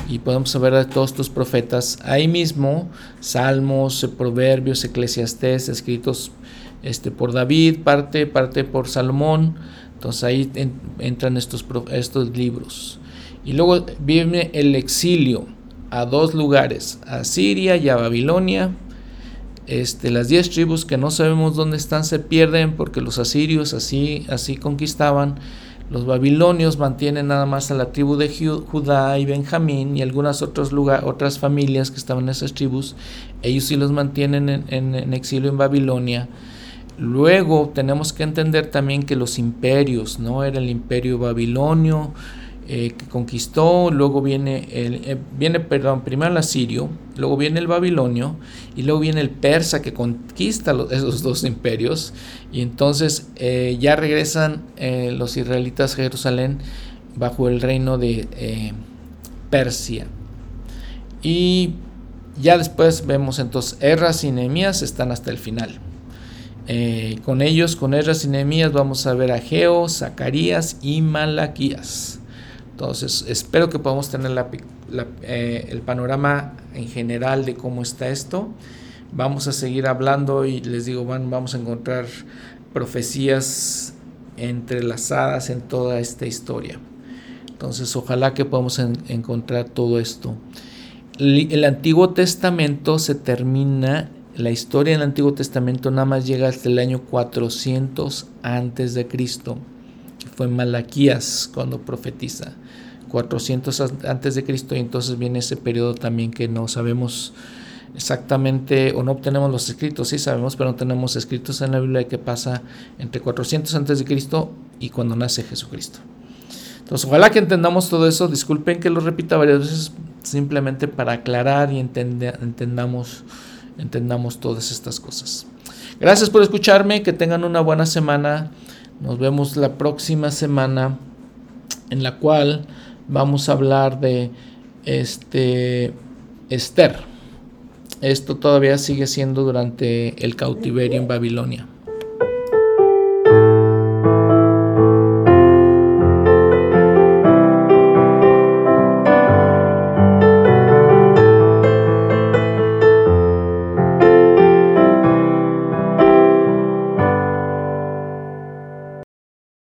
y podemos ver a todos estos profetas. Ahí mismo, salmos, proverbios, eclesiastés, escritos este, por David, parte, parte por Salomón, entonces ahí entran estos, estos libros. Y luego viene el exilio a dos lugares, a Siria y a Babilonia. Este, las diez tribus que no sabemos dónde están se pierden porque los asirios así, así conquistaban. Los babilonios mantienen nada más a la tribu de Judá y Benjamín y algunas otras, otras familias que estaban en esas tribus. Ellos sí los mantienen en exilio en Babilonia. Luego tenemos que entender también que los imperios, ¿no? Era el imperio babilonio eh, que conquistó, luego viene el, eh, viene, perdón, primero el asirio, luego viene el babilonio y luego viene el persa que conquista esos dos imperios y entonces eh, ya regresan los israelitas a Jerusalén bajo el reino de Persia. Y ya después vemos entonces Erras y Nehemías están hasta el final. Con ellos, con Esdras y Nehemías, vamos a ver a Geo, Zacarías y Malaquías. Entonces, espero que podamos tener eh, el panorama en general de cómo está esto. Vamos a seguir hablando y les digo, vamos a encontrar profecías entrelazadas en toda esta historia. Entonces, ojalá que podamos encontrar todo esto. El Antiguo Testamento se termina la historia del Antiguo Testamento nada más llega hasta el año 400 antes de Cristo. Fue Malaquías cuando profetiza. 400 antes de Cristo y entonces viene ese periodo también que no sabemos exactamente o no obtenemos los escritos, sí sabemos, pero no tenemos escritos en la Biblia que pasa entre 400 antes de Cristo y cuando nace Jesucristo. Entonces, ojalá que entendamos todo eso. Disculpen que lo repita varias veces, simplemente para aclarar y entendamos entendamos todas estas cosas. Gracias por escucharme, que tengan una buena semana. Nos vemos la próxima semana en la cual vamos a hablar de este Esther. Esto todavía sigue siendo durante el cautiverio en Babilonia.